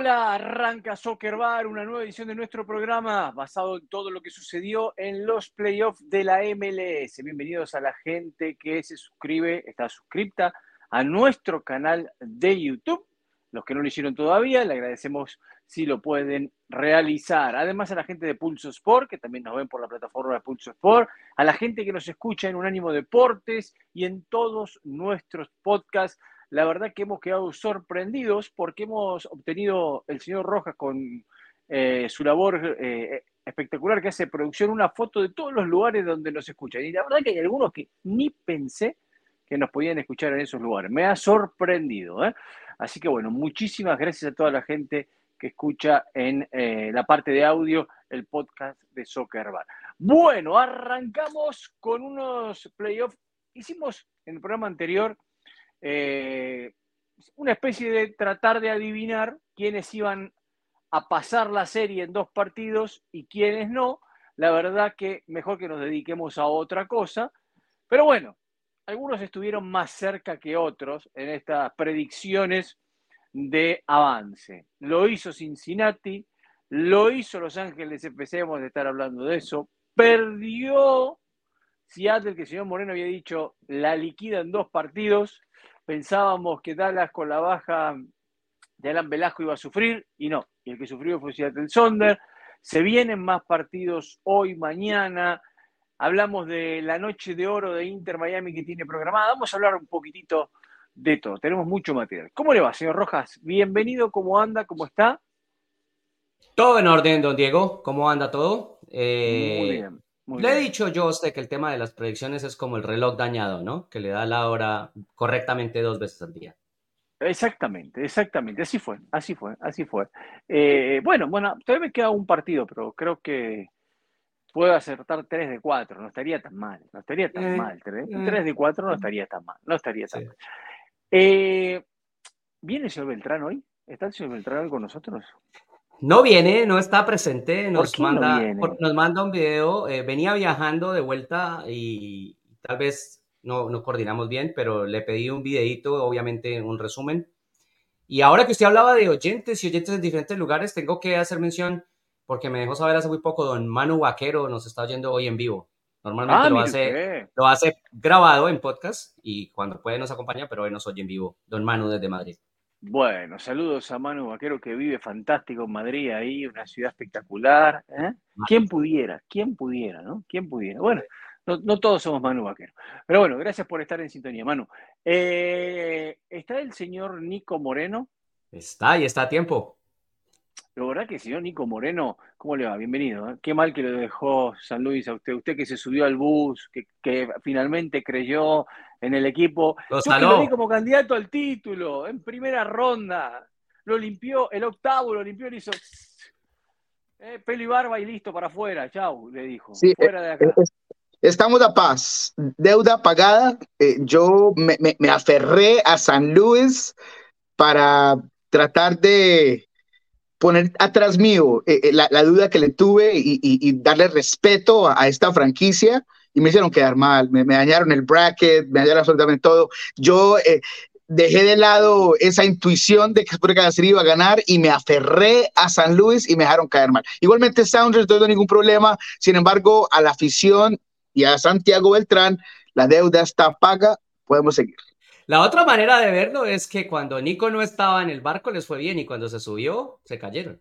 Hola, arranca Soccer Bar, una nueva edición de nuestro programa basado en todo lo que sucedió en los playoffs de la MLS. Bienvenidos a la gente que se suscribe, está suscripta a nuestro canal de YouTube. Los que no lo hicieron todavía, le agradecemos si lo pueden realizar. Además a la gente de Pulso Sport, que también nos ven por la plataforma de Pulso Sport, a la gente que nos escucha en Unánimo Deportes y en todos nuestros podcasts la verdad que hemos quedado sorprendidos porque hemos obtenido el señor Rojas con eh, su labor eh, espectacular que hace producción, una foto de todos los lugares donde nos escuchan. Y la verdad que hay algunos que ni pensé que nos podían escuchar en esos lugares. Me ha sorprendido. ¿eh? Así que bueno, muchísimas gracias a toda la gente que escucha en la parte de audio el podcast de Soccer Bar. Bueno, arrancamos con unos playoffs. Hicimos en el programa anterior eh, una especie de tratar de adivinar quiénes iban a pasar la serie en dos partidos y quiénes no. La verdad que mejor que nos dediquemos a otra cosa. Pero bueno, algunos estuvieron más cerca que otros en estas predicciones de avance. Lo hizo Cincinnati, lo hizo Los Ángeles FC, de estar hablando de eso. Perdió Seattle, que el señor Moreno había dicho la liquida en dos partidos. Pensábamos que Dallas con la baja de Alan Velasco iba a sufrir y no. Y el que sufrió fue Seattle Sonder. Se vienen más partidos hoy, mañana. Hablamos de la noche de oro de Inter Miami que tiene programada. Vamos a hablar un poquitito de todo. Tenemos mucho material. ¿Cómo le va, señor Rojas? Bienvenido. ¿Cómo anda? ¿Cómo está? Todo en orden, don Diego. ¿Cómo anda todo? Eh, Muy bien. Le he dicho yo a usted que el tema de las predicciones es como el reloj dañado, ¿no? Que le da la hora correctamente dos veces al día. Exactamente, exactamente. Así fue, así fue, así fue. Eh, bueno, bueno, todavía me queda un partido, pero creo que puedo acertar 3 de 4. No estaría tan mal, no estaría tan eh, mal. 3, eh. de 4 no estaría tan mal, no estaría tan mal. ¿Viene el señor Beltrán hoy? ¿Está el señor Beltrán hoy con nosotros? No viene, no está presente, nos, manda, nos manda un video, eh, venía viajando de vuelta y tal vez no, no coordinamos bien, pero le pedí un videito, obviamente un resumen. Y ahora que usted hablaba de oyentes y oyentes en diferentes lugares, tengo que hacer mención, porque me dejó saber hace muy poco, don Manu Vaquero nos está oyendo hoy en vivo. Normalmente ah, lo, hace, lo hace grabado en podcast y cuando puede nos acompaña, pero hoy nos oye en vivo. Don Manu desde Madrid. Bueno, saludos a Manu Vaquero que vive fantástico en Madrid, ahí, una ciudad espectacular. ¿eh? ¿Quién pudiera? ¿Quién pudiera? ¿no? ¿Quién pudiera? Bueno, no, todos somos Manu Vaquero. Pero bueno, gracias por estar en sintonía, Manu. Eh, ¿Está el señor Nico Moreno? Está y está a tiempo. La verdad que señor Nico Moreno, ¿cómo le va? Bienvenido. ¿eh? Qué mal que lo dejó San Luis a usted. Usted que se subió al bus, que, que finalmente creyó en el equipo. Lo Yo lo vi como candidato al título en primera ronda. Lo limpió, el octavo lo limpió, le hizo eh, pelo y barba y listo para afuera. Chau, le dijo. Sí, Fuera de acá. estamos a paz. Deuda pagada. Eh, yo me, me, aferré a San Luis para tratar de poner atrás mío eh, la, la, duda que le tuve y, darle respeto a, esta franquicia y me hicieron quedar mal, me, dañaron el bracket, me dañaron absolutamente todo. Yo eh, dejé de lado esa intuición de que cada serie iba a ganar y me aferré a San Luis y me dejaron caer mal. Igualmente Sounders no tengo ningún problema, sin embargo, a la afición y a Santiago Beltrán, la deuda está paga, podemos seguir. La otra manera de verlo es que cuando Nico no estaba en el barco les fue bien y cuando se subió se cayeron.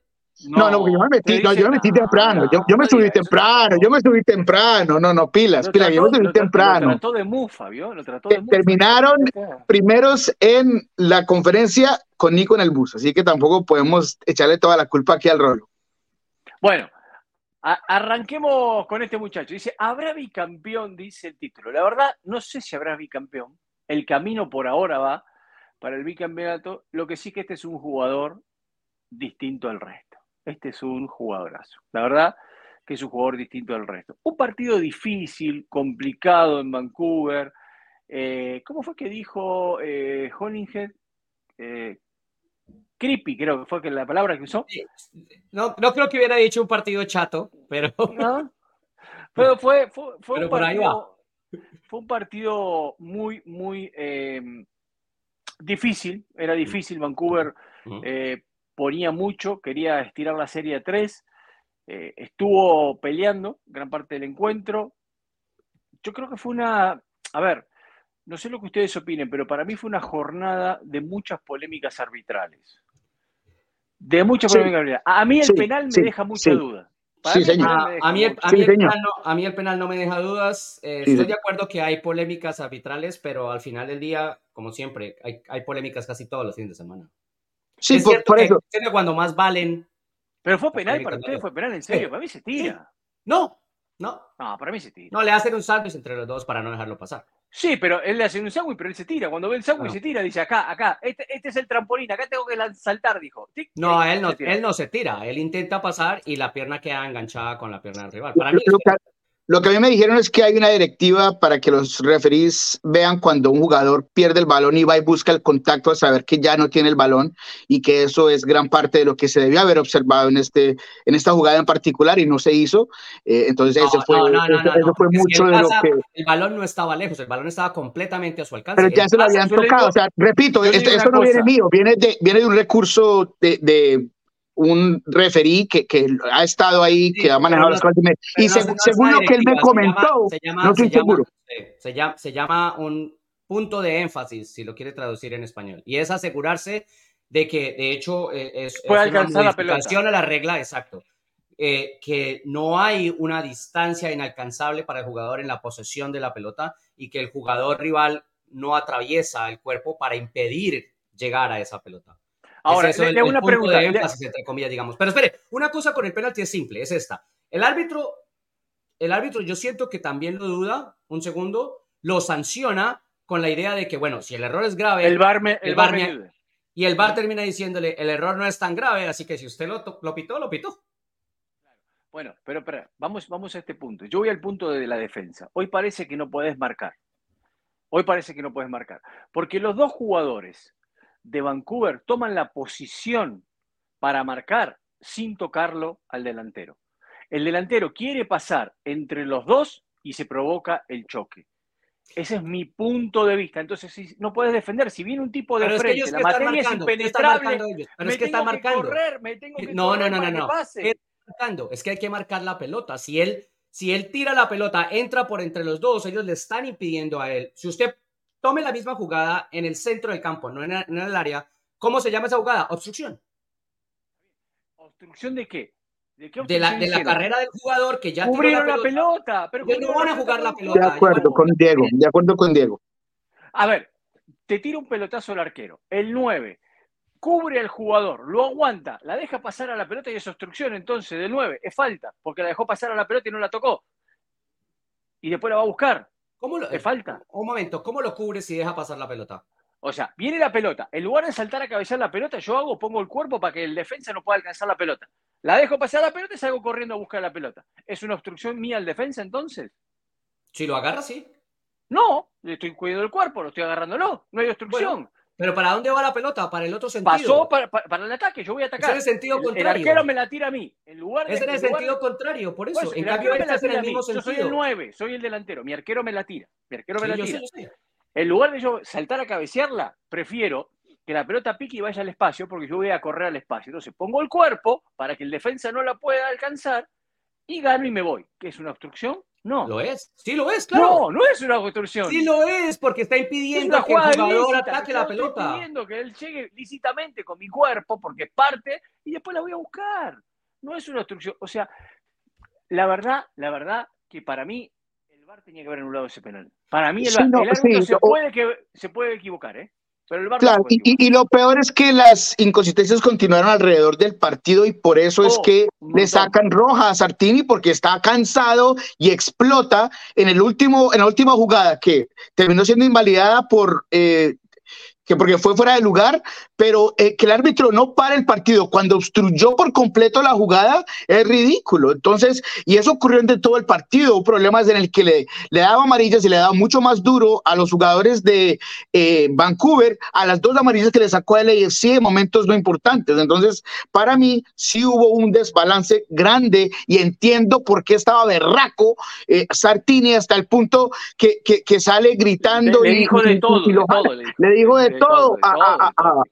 No, no, yo me metí, no, yo me metí temprano, yo, yo me subí temprano, yo me subí temprano, no, no, pilas, pilas, yo me subí temprano. Lo trató de mufa, ¿vio? Lo trató de mufa. Terminaron primeros en la conferencia con Nico en el bus, así que tampoco podemos echarle toda la culpa aquí al rolo. Bueno, arranquemos con este muchacho. Dice, ¿habrá bicampeón? Dice el título. La verdad, no sé si habrá bicampeón. El camino por ahora va para el bicampeonato. Lo que sí que este es un jugador distinto al resto este es un jugadorazo. La verdad que es un jugador distinto al resto. Un partido difícil, complicado en Vancouver. Eh, ¿Cómo fue que dijo eh, Hollinger? Eh, creepy, creo que fue que la palabra que usó. No, no creo que hubiera dicho un partido chato, pero. Pero fue, fue, un partido, fue un partido muy, muy eh, difícil. Era difícil. Vancouver ponía mucho, quería estirar la serie a tres, eh, estuvo peleando gran parte del encuentro. Yo creo que fue una, a ver, no sé lo que ustedes opinen, pero para mí fue una jornada de muchas polémicas arbitrales. De muchas polémicas arbitrales. A mí el penal me deja mucha duda. Sí, señor. A, mí, el, penal no, me deja dudas. Eh, estoy de acuerdo que hay polémicas arbitrales, pero al final del día, como siempre, hay, hay polémicas casi todos los fines de semana. Sí, por, eso. cuando más valen. Pero fue penal para ustedes, fue penal en serio. Para mí se tira. No, no. No, para mí se tira. No, le hacen un sándwich entre los dos para no dejarlo pasar. Sí, pero él le hace un sándwich, pero él se tira. Cuando ve el sándwich se tira, dice acá, acá, este, este, es el trampolín, acá tengo que saltar, dijo. no, él no, él no se tira, él intenta pasar y la pierna queda enganchada con la pierna del rival. Para mí, lo que a mí me dijeron es que hay una directiva para que los referís vean cuando un jugador pierde el balón y va y busca el contacto a saber que ya no tiene el balón y que eso es gran parte de lo que se debió haber observado en, este, en esta jugada en particular y no se hizo. Eh, entonces eso fue, mucho de lo que... El balón no estaba lejos, el balón estaba completamente a su alcance. Pero ya se lo habían tocado. O sea, repito, esto, no viene mío, viene de, viene de un recurso de un referí que, que, ha estado ahí, que ha manejado las cosas. Y según lo que él me comentó, se llama, no estoy seguro. Se llama, se llama un punto de énfasis, si lo quiere traducir en español, y es asegurarse de que, de hecho, eh, es, Puede alcanzar la pelota. a la regla, exacto. Eh, que no hay una distancia inalcanzable para el jugador en la posesión de la pelota y que el jugador rival no atraviesa el cuerpo para impedir llegar a esa pelota. Ahora, le, una pregunta. entre comillas, digamos. Pero espere, una cosa con el penalti es simple, es esta. El árbitro, el árbitro yo siento que también lo duda, un segundo, lo sanciona con la idea de que, bueno, si el error es grave... El bar el, bar, Y el bar termina diciéndole, el error no es tan grave, así que si usted lo, lo pitó, lo pitó. Bueno, pero, pero vamos, vamos a este punto. Yo voy al punto de la defensa. Hoy parece que no podés marcar. Hoy parece que no puedes marcar. Porque los dos jugadores de Vancouver toman la posición para marcar sin tocarlo al delantero. El delantero quiere pasar entre los dos y se provoca el choque. Ese es mi punto de vista. Entonces, si no puedes defender, si viene un tipo de frente, la materia es impenetrable, pero es que está marcando. correr, me tengo que no, no, no, no, no. Es que hay que marcar la pelota. Si él, si él tira la pelota, entra por entre los dos, ellos le están impidiendo a él. Si usted tome la misma jugada en el centro del campo, no en, el área. ¿Cómo se llama esa jugada? Obstrucción. ¿Obstrucción de qué? ¿De, la, de la carrera del jugador que ya cubrieron la pelota. pero no van a jugar la pelota. De acuerdo con Diego, de acuerdo con Diego. A ver, te tira un pelotazo el arquero. El 9 cubre al jugador, lo aguanta, la deja pasar a la pelota y es obstrucción entonces del 9, es falta, porque la dejó pasar a la pelota y no la tocó. Y después la va a buscar. ¿Cómo lo, falta? Un momento, ¿cómo lo cubre si deja pasar la pelota? O sea, viene la pelota. En lugar de saltar a cabecear la pelota, yo hago, pongo el cuerpo para que el defensa no pueda alcanzar la pelota. La dejo pasar la pelota y salgo corriendo a buscar la pelota. ¿Es una obstrucción mía al defensa entonces? Si lo agarra, sí. No, le estoy cuidando el cuerpo, lo estoy agarrándolo. No hay obstrucción. Pero ¿para dónde va la pelota? Para el otro sentido. Pasó para, el ataque, yo voy a atacar. Es en el sentido contrario. El arquero me la tira a mí. En lugar de, es en el sentido contrario, por eso. Pues, en cambio, me la tira a mí. Yo soy el 9, soy el delantero. Mi arquero me la tira. Mi arquero me la tira. En lugar de yo saltar a cabecearla, prefiero que la pelota pique y vaya al espacio, porque yo voy a correr al espacio. Entonces pongo el cuerpo para que el defensa no la pueda alcanzar y gano y me voy. ¿Qué es una obstrucción? No. ¿Lo es? Sí, lo es, claro. No, no es una obstrucción. Sí, lo es, porque está impidiendo que el jugador ataque la pelota. Está impidiendo que él llegue lícitamente con mi cuerpo, porque es parte, y después la voy a buscar. No es una obstrucción. O sea, la verdad, la verdad que para mí el VAR tenía que haber anulado ese penal. Para mí el, árbitro se, puede que, se puede equivocar, ¿eh? Claro, y, lo peor es que las inconsistencias continuaron alrededor del partido y por eso es oh, que le sacan roja a Sartini porque está cansado y explota en el último en la última jugada que terminó siendo invalidada por eh, que porque fue fuera de lugar, pero eh, que el árbitro no para el partido cuando obstruyó por completo la jugada es ridículo. Entonces, y eso ocurrió en todo el partido, problemas en el que le, le daba amarillas y le daba mucho más duro a los jugadores de eh, Vancouver, a las dos amarillas que le sacó a LAFC en momentos no importantes. Entonces, para mí sí hubo un desbalance grande y entiendo por qué estaba berraco eh, Sartini hasta el punto que, que, sale gritando. Le, dijo de todo, le, dijo de todo a, a,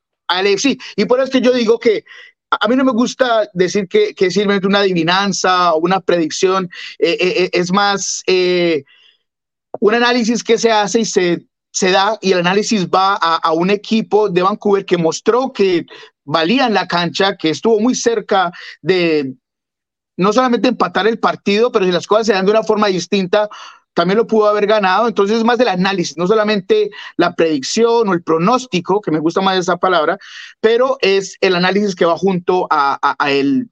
Y por eso que yo digo que a mí no me gusta decir que, que es simplemente una adivinanza o una predicción, eh, eh, eh, es más un análisis que se hace y se, se da y el análisis va a, a, un equipo de Vancouver que mostró que valía en la cancha, que estuvo muy cerca de no solamente empatar el partido, pero si las cosas se dan de una forma distinta, también lo pudo haber ganado. Entonces es más del análisis, no solamente la predicción o el pronóstico, que me gusta más esa palabra, pero es el análisis que va junto a, a, el,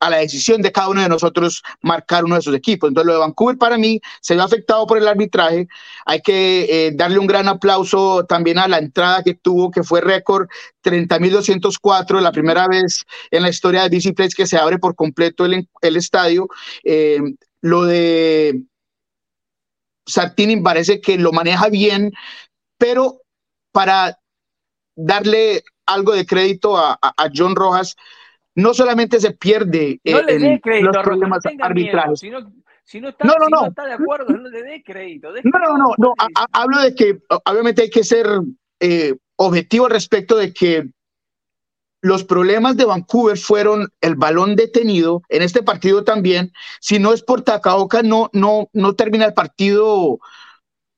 a la decisión de cada uno de nosotros marcar uno de esos equipos. Entonces lo de Vancouver para mí se ve afectado por el arbitraje. Hay que eh, darle un gran aplauso también a la entrada que tuvo, que fue récord 30.204, la primera vez en la historia de DC Place que se abre por completo el, el estadio. Eh, lo de Sartini parece que lo maneja bien, pero para darle algo de crédito a, a, John Rojas, no solamente se pierde no en crédito, los problemas no arbitrales. no, si no, está, no, no, si no, está, de acuerdo, no le dé crédito. No, no, no, no. hablo de que obviamente hay que ser eh, objetivo al respecto de que los problemas de Vancouver fueron el balón detenido, en este partido también, si no es por Takaoka, no, no, no termina el partido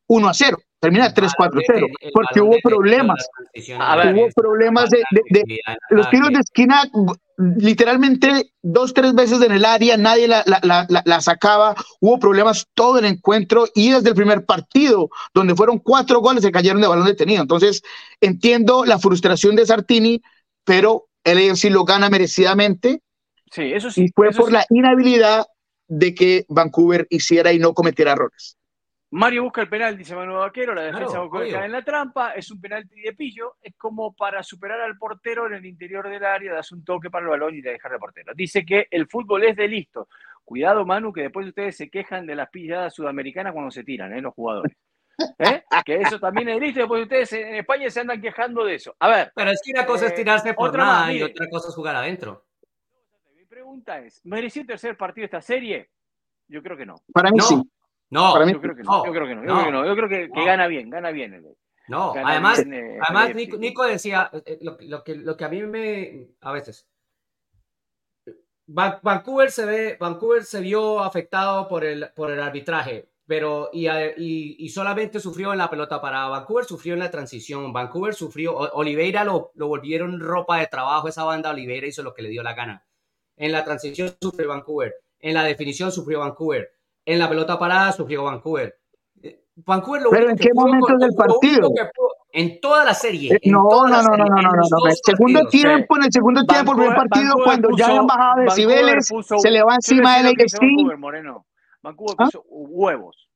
1 a 0, termina 3 4 0, porque hubo problemas, hubo problemas de, los tiros de esquina, literalmente dos, tres veces en el área, nadie la, la, la, sacaba, hubo problemas todo el encuentro y desde el primer partido, donde fueron cuatro goles, se cayeron de balón detenido. Entonces, entiendo la frustración de Sartini, pero el sí lo gana merecidamente. Sí, eso sí. Y fue por la inhabilidad de que Vancouver hiciera y no cometiera errores. Mario busca el penal, dice Manuel Vaquero, la defensa cae en la trampa, es un penalti de pillo, es como para superar al portero en el interior del área, das un toque para el balón y le dejar al portero. Dice que el fútbol es de listo. Cuidado, Manu, que después ustedes se quejan de las pilladas sudamericanas cuando se tiran, ¿eh? los jugadores. ¿Eh? Que eso también es listo, después ustedes en España se andan quejando de eso. A ver. Pero es que una cosa es eh, tirarse por nada y otra cosa es jugar adentro. Mi pregunta es: ¿mereció el tercer partido de esta serie? Yo creo que no. Para mí sí. No, Para mí, yo creo que no. Yo creo que no. Yo creo que, no. Yo creo que, gana bien, gana bien. No, además, además Nico, decía lo, lo, que, lo que a mí me. A veces. Vancouver se ve, Vancouver se vio afectado por el, por el arbitraje pero y, y, solamente sufrió en la pelota para Vancouver, sufrió en la transición. Vancouver sufrió, Oliveira lo, lo, volvieron ropa de trabajo, esa banda Oliveira hizo lo que le dio la gana. En la transición sufrió Vancouver, en la definición sufrió Vancouver, en la pelota parada sufrió Vancouver. Eh, Vancouver lo ¿Pero en qué momento del partido? en toda la serie. Eh, no, no, no, no, no, no, no, En el segundo tiempo, en el segundo tiempo, el primer partido, cuando ya han bajado decibeles, se le va encima del AFC. Vancouver ¿Ah? puso huevos.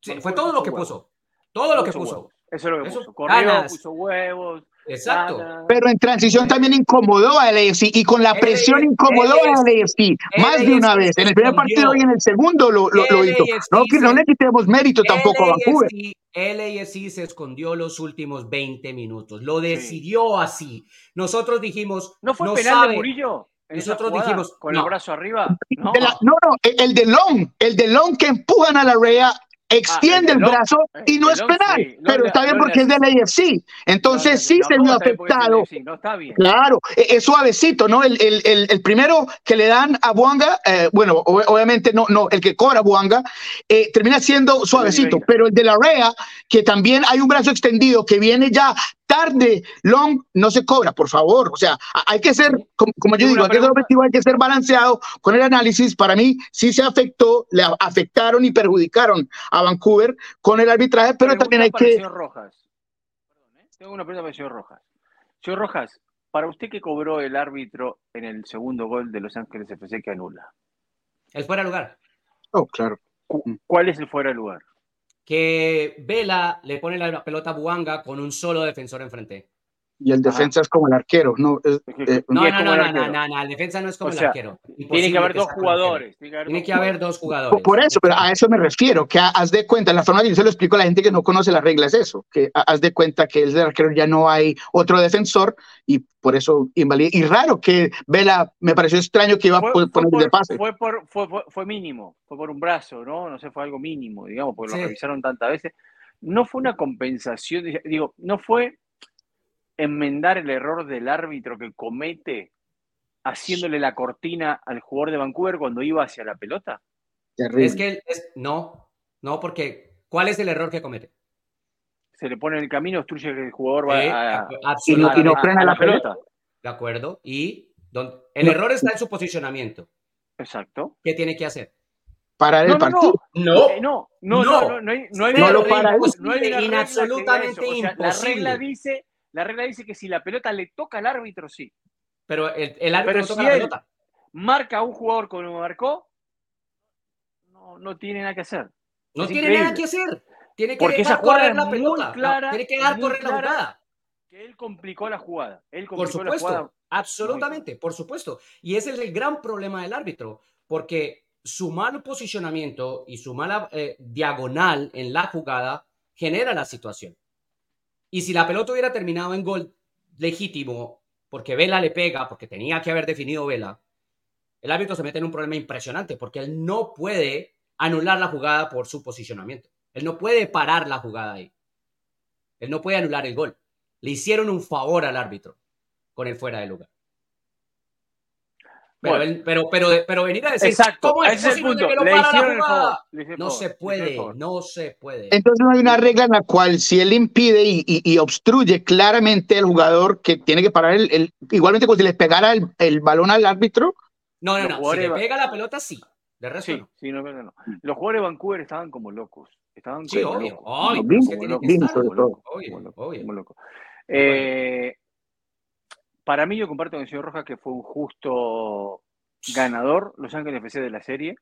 Sí, fue todo lo que puso. Todo lo que puso. Eso es lo que puso. Corrió, puso huevos. Exacto. Pero en transición también incomodó a LAFC y con la presión incomodó a LAFC más de una vez. En el primer partido y en el segundo lo, lo, lo hizo. No, que no le quitemos mérito tampoco a Vancouver. LAFC se escondió los últimos 20 minutos. Lo decidió así. Nosotros dijimos. ¿No fue penal de Murillo? Nosotros dijimos. Con el brazo arriba. No. no, no, el de Long, el de Long que empujan a la REA extiende ah, el, brazo y no es penal, pero está bien porque es del AFC. Entonces sí se vio afectado. Claro, e, es suavecito, ¿no? El, el, el, primero que le dan a Buanga, eh, bueno, obviamente no, no, el que cobra Buanga, eh, termina siendo suavecito, pero el de la REA, que también hay un brazo extendido que viene ya tarde, long, no se cobra, por favor. O sea, hay que ser, como, yo digo, hay que ser objetivo, hay que ser balanceado con el análisis. Para mí sí se afectó, le afectaron y perjudicaron a Vancouver con el arbitraje, pero también hay que... Señor Rojas. Perdón, ¿eh? Tengo una pregunta para el señor Rojas. Señor Rojas, para usted qué cobró el árbitro en el segundo gol de Los Ángeles FC que anula. El fuera de lugar. Oh, claro. ¿Cuál es el fuera de lugar? Que Vela le pone la pelota a Buanga con un solo defensor enfrente. Y el defensa es como el arquero, ¿no? Eh, no, no, no, no, no, el defensa no es como el arquero. tiene que haber dos jugadores. Tiene que haber, dos jugadores. Por eso, pero a eso me refiero, que haz de cuenta, la forma que yo se lo explico a la gente que no conoce las reglas es eso, que haz de cuenta que el arquero ya no hay otro defensor y por eso invalida. Y raro que Vela, me pareció extraño que iba a poner de pase. Fue, por, fue, fue, mínimo, fue por un brazo, ¿no? No sé, fue algo mínimo, digamos, porque lo revisaron tantas veces. No fue una compensación, digo, no fue enmendar el error del árbitro que comete haciéndole la cortina al jugador de Vancouver cuando iba hacia la pelota? Es que no, no, porque ¿cuál es el error que comete? Se le pone en el camino, obstruye que el jugador va a, y no, frena la pelota. De acuerdo. Y el error está en su posicionamiento. Exacto. ¿Qué tiene que hacer? Parar el partido. No, no, no, no, no, hay, no hay, lo para no hay absolutamente imposible. la regla dice, la regla dice que si la pelota le toca al árbitro, sí. Pero el, el árbitro Pero toca si la pelota. Marca a un jugador como marcó, no, no tiene nada que hacer. No tiene nada que hacer. Tiene que Porque dejar correr la pelota. Clara, tiene que dejar correr la jugada. Que él complicó la jugada. Él complicó por supuesto, la jugada. absolutamente, por supuesto. Y ese es el gran problema del árbitro. Porque su mal posicionamiento y su mala eh, diagonal en la jugada genera la situación. Y si la pelota hubiera terminado en gol legítimo, porque Vela le pega, porque tenía que haber definido Vela, el árbitro se mete en un problema impresionante, porque él no puede anular la jugada por su posicionamiento. Él no puede parar la jugada ahí. Él no puede anular el gol. Le hicieron un favor al árbitro con el fuera de lugar. Pero, pero, pero, venir a decir, Exacto, ¿cómo es posible que lo para la jugada? No se puede, no se puede. Entonces no hay una regla en la cual si él impide y, obstruye claramente al jugador que tiene que parar el, igualmente como si le pegara el, balón al árbitro. No, no, no, si le pega la pelota sí, de resto sí, no. Sí, no, no, no. Los jugadores de Vancouver estaban como locos. Estaban sí, como obvio, locos. obvio, como locos. Eh, para mí, yo comparto con el señor Rojas que fue un justo ganador Los Ángeles FC de la serie.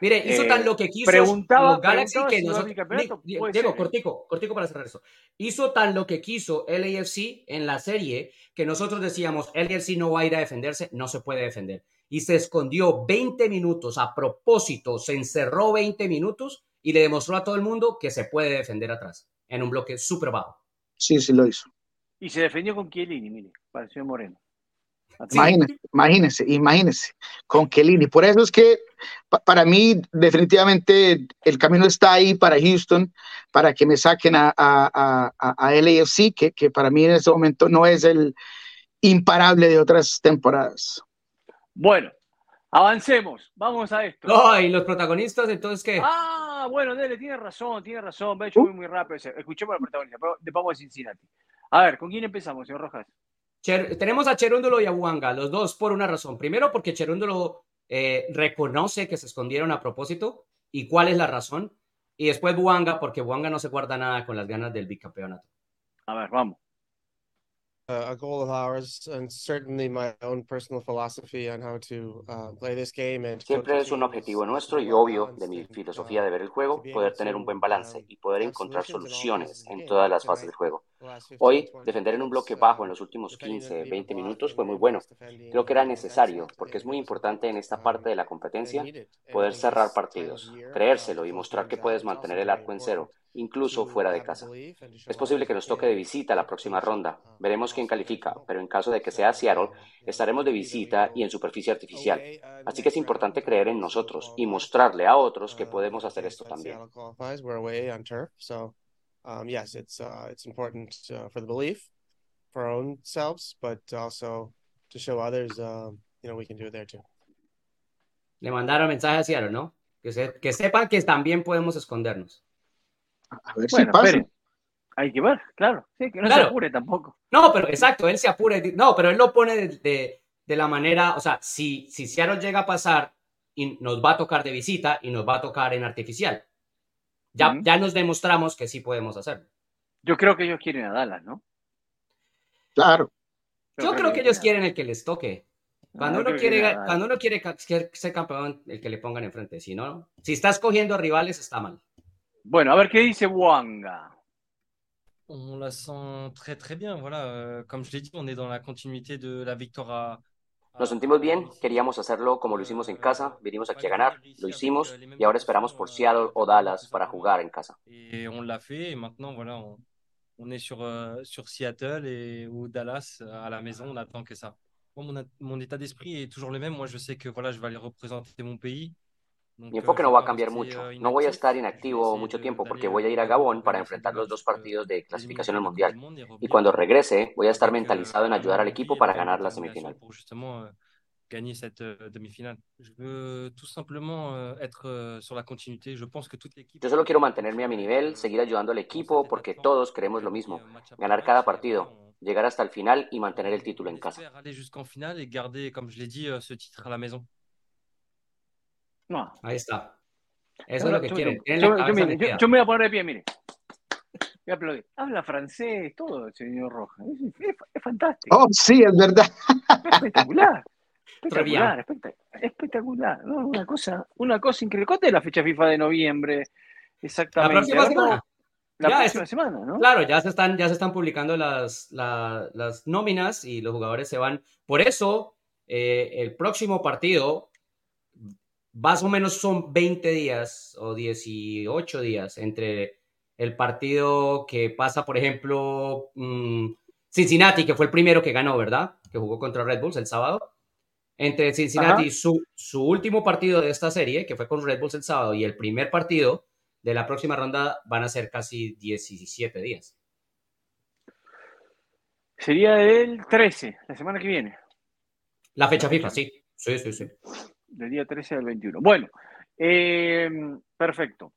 Mire, hizo tan eh, lo que quiso preguntaba, Galaxy que nosotros. Diego, cortico, cortico para cerrar eso. Hizo tan lo que quiso LAFC en la serie que nosotros decíamos, LAFC no va a ir a defenderse, no se puede defender. Y se escondió 20 minutos a propósito, se encerró 20 minutos y le demostró a todo el mundo que se puede defender atrás, en un bloque súper bajo. Sí, sí lo hizo. Y se defendió con Chiellini, mire, pareció Moreno. Imagínese, imagínese, imagínese, con Chiellini. Por eso es que para mí definitivamente el camino está ahí para Houston, para que me saquen a, a, a, LAFC, que, que para mí en este momento no es el imparable de otras temporadas. Bueno, avancemos, vamos a esto. No, y los protagonistas, entonces, ¿qué? Ah, bueno, Dele, tiene razón, tiene razón, me ha hecho uh. muy, muy rápido. Escuchemos a la protagonista, vamos a Cincinnati. A ver, ¿con quién empezamos, señor Rojas? tenemos a Cherúndulo y a Buanga, los dos por una razón. Primero, porque Cherúndulo eh, reconoce que se escondieron a propósito y cuál es la razón. Y después Buanga, porque Buanga no se guarda nada con las ganas del bicampeonato. A ver, vamos. a goal of ours and certainly my own personal philosophy on how to uh, play this game and Siempre es un objetivo nuestro y obvio de mi filosofía de ver el juego poder tener un buen balance y poder encontrar soluciones en todas las fases del juego. Hoy, defender en un bloque bajo en los últimos 15, 20 minutos fue muy bueno. Creo que era necesario porque es muy importante en esta parte de la competencia poder cerrar partidos, creérselo y mostrar que puedes mantener el arco en cero incluso fuera de casa. Es posible que nos toque de visita la próxima ronda. Veremos quién califica, pero en caso de que sea Seattle, estaremos de visita y en superficie artificial. Así que es importante creer en nosotros y mostrarle a otros que podemos hacer esto también. Le mandaron mensaje a Seattle, ¿no? Que, que sepan que también podemos escondernos. A ver si pasa. hay que ver, claro. Sí, que no se apure tampoco. No, pero exacto, él se apure. No, pero él lo pone de, de, la manera, o sea, si, si Seattle llega a pasar y nos va a tocar de visita y nos va a tocar en artificial, ya, ya nos demostramos que sí podemos hacerlo. Yo creo que ellos quieren a Dallas, ¿no? Claro. Yo, creo, que, ellos quieren el que les toque. Cuando, uno quiere, cuando uno quiere ser campeón, el que le pongan enfrente. Si no, si estás cogiendo rivales, está mal. Bueno, a ver qué dice Wanga. On la sent très très bien, voilà. Euh, comme je l'ai dit, on est dans la continuité de la victoire Nos sentimos bien, queríamos hacerlo como lo hicimos en casa, vinimos aquí a ganar, lo hicimos y ahora esperamos por Seattle o Dallas para jugar en casa. Et on l'a fait et maintenant voilà, on, est sur, euh, sur Seattle et, ou Dallas à la maison, on attend que ça. mon, mon état d'esprit est toujours le même, moi je sais que voilà, je vais aller représenter mon pays Mi enfoque no va a cambiar mucho. No voy a estar inactivo mucho tiempo porque voy a ir a Gabón para enfrentar los dos partidos de clasificación al Mundial. Y cuando regrese, voy a estar mentalizado en ayudar al equipo para ganar la semifinal. gagner cette euh, demi-finale. Je veux tout simplement euh, être euh, sur la continuité. Je pense que toute l'équipe. Yo solo quiero mantenerme a mi nivel, seguir ayudando al equipo porque todos queremos lo mismo, ganar cada partido, llegar hasta el final y mantener el título en casa. Aller jusqu'en finale et garder, comme je l'ai dit, ce titre à la maison. No. Ahí está. Eso es lo que quieren. Yo, yo, yo, me voy a poner de pie, mire. Voy a aplaudir. Habla francés, todo, señor Rojas. Es, es, fantástico. Oh, sí, es verdad. espectacular. Espectacular, espectacular. ¿no? Una, cosa, una cosa increíble. ¿Cuánto es la fecha FIFA de noviembre? Exactamente. La próxima semana. La próxima semana, ¿no? Claro, ya se están, ya se están publicando las, la, las nóminas y los jugadores se van. Por eso, eh, el próximo partido, más o menos son 20 días o 18 días entre el partido que pasa, por ejemplo, mm, Cincinnati, que fue el primero que ganó, ¿verdad? Que jugó contra Red Bulls el sábado entre Cincinnati, su, su, último partido de esta serie, que fue con Red Bulls el sábado, y el primer partido de la próxima ronda van a ser casi 17 días. Sería el 13, la semana que viene. La fecha FIFA, sí. Sí, sí, sí. Del día 13 al 21. Bueno, eh, perfecto.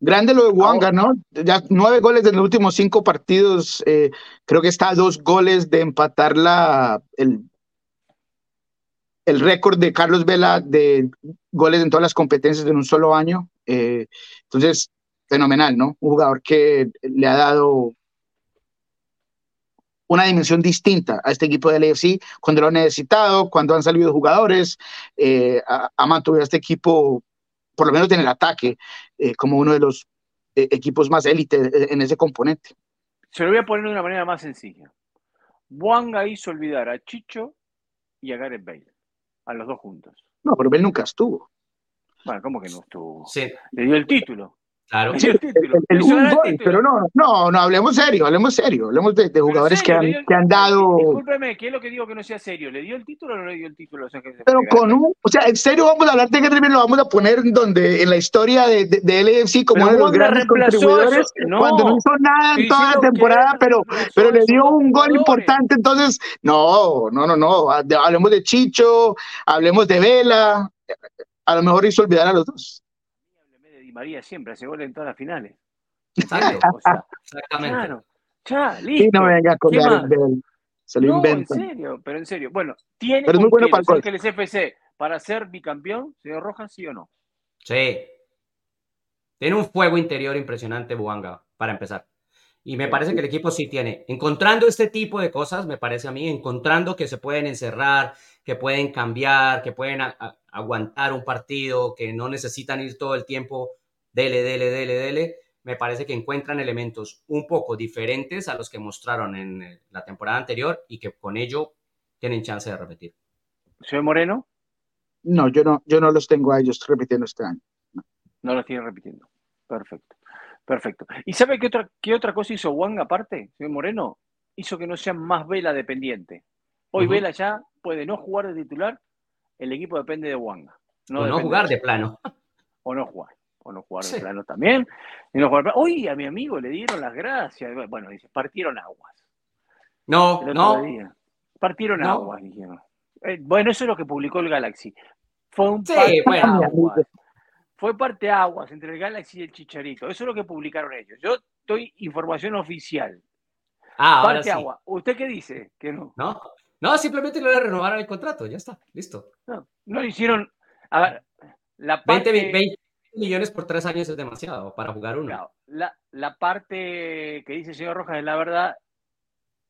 Grande lo de Wanga, ¿no? Ya nueve goles en los últimos cinco partidos. Eh, creo que está a dos goles de empatar la, el, el récord de Carlos Vela de goles en todas las competencias en un solo año. Eh, entonces, fenomenal, ¿no? Un jugador que le ha dado una dimensión distinta a este equipo del AFC cuando lo ha necesitado, cuando han salido jugadores, eh, ha, mantenido a este equipo, por lo menos en el ataque, eh, como uno de los equipos más élite en ese componente. Se lo voy a poner de una manera más sencilla. Wanga hizo olvidar a Chicho y a Gareth Bale a los dos juntos. No, pero él nunca estuvo. Bueno, ¿cómo que no estuvo? Sí. Le dio el título. Claro. El, un gol, pero no, no, no, hablemos serio, hablemos serio, hablemos de, jugadores que, han, que han dado. Discúlpeme, ¿qué es lo que digo que no sea serio? ¿Le dio el título o no le dio el título? O sea, pero con un, o sea, en serio vamos a hablar de que lo vamos a poner donde en la historia de, de, de LFC como uno de los grandes contribuidores, no, cuando no hizo nada en toda la temporada, pero, pero le dio un gol importante, entonces, no, no, no, no, hablemos de Chicho, hablemos de Vela, a lo mejor hizo olvidar a los dos. María siempre hace goles en todas las finales. Exactamente. Claro. Ya, listo. Sí, no me venga con el Se lo no, en serio, pero en serio. Bueno, ¿tiene pero es muy bueno para el que CFC para ser bicampeón, señor Rojas, sí o no? Sí. Tiene un fuego interior impresionante, Buanga, para empezar. Y me parece que el equipo sí tiene. Encontrando este tipo de cosas, me parece a mí, encontrando que se pueden encerrar, que pueden cambiar, que pueden aguantar un partido, que no necesitan ir todo el tiempo dele, dele, dele, dele, me parece que encuentran elementos un poco diferentes a los que mostraron en eh, la temporada anterior y que con ello tienen chance de repetir. ¿Señor Moreno? No, yo no, yo no los tengo a ellos repitiendo este año. No, los tienen repitiendo. Perfecto. Perfecto. ¿Y sabe qué otra, qué otra cosa hizo Wang aparte, señor Moreno? Hizo que no sea más Vela dependiente. Hoy Vela ya puede no jugar de titular, el equipo depende de Wanga. No o no jugar de plano. O no jugar o no jugar de plano también. Y no jugar Hoy a mi amigo le dieron las gracias. Bueno, dice, partieron aguas. No, no. Partieron aguas, dijeron. Eh, bueno, eso es lo que publicó el Galaxy. Fue un sí, bueno. aguas. Fue parte aguas entre el Galaxy y el Chicharito. Eso es lo que publicaron ellos. Yo doy información oficial. Ah, parte agua. ¿Usted qué dice? Que no. No, no simplemente le renovaron el contrato. Ya está, listo. No, no le hicieron. A ver, la parte... 20, 20, millones por tres años es demasiado para jugar uno. la, la, parte que dice el señor Rojas es la verdad,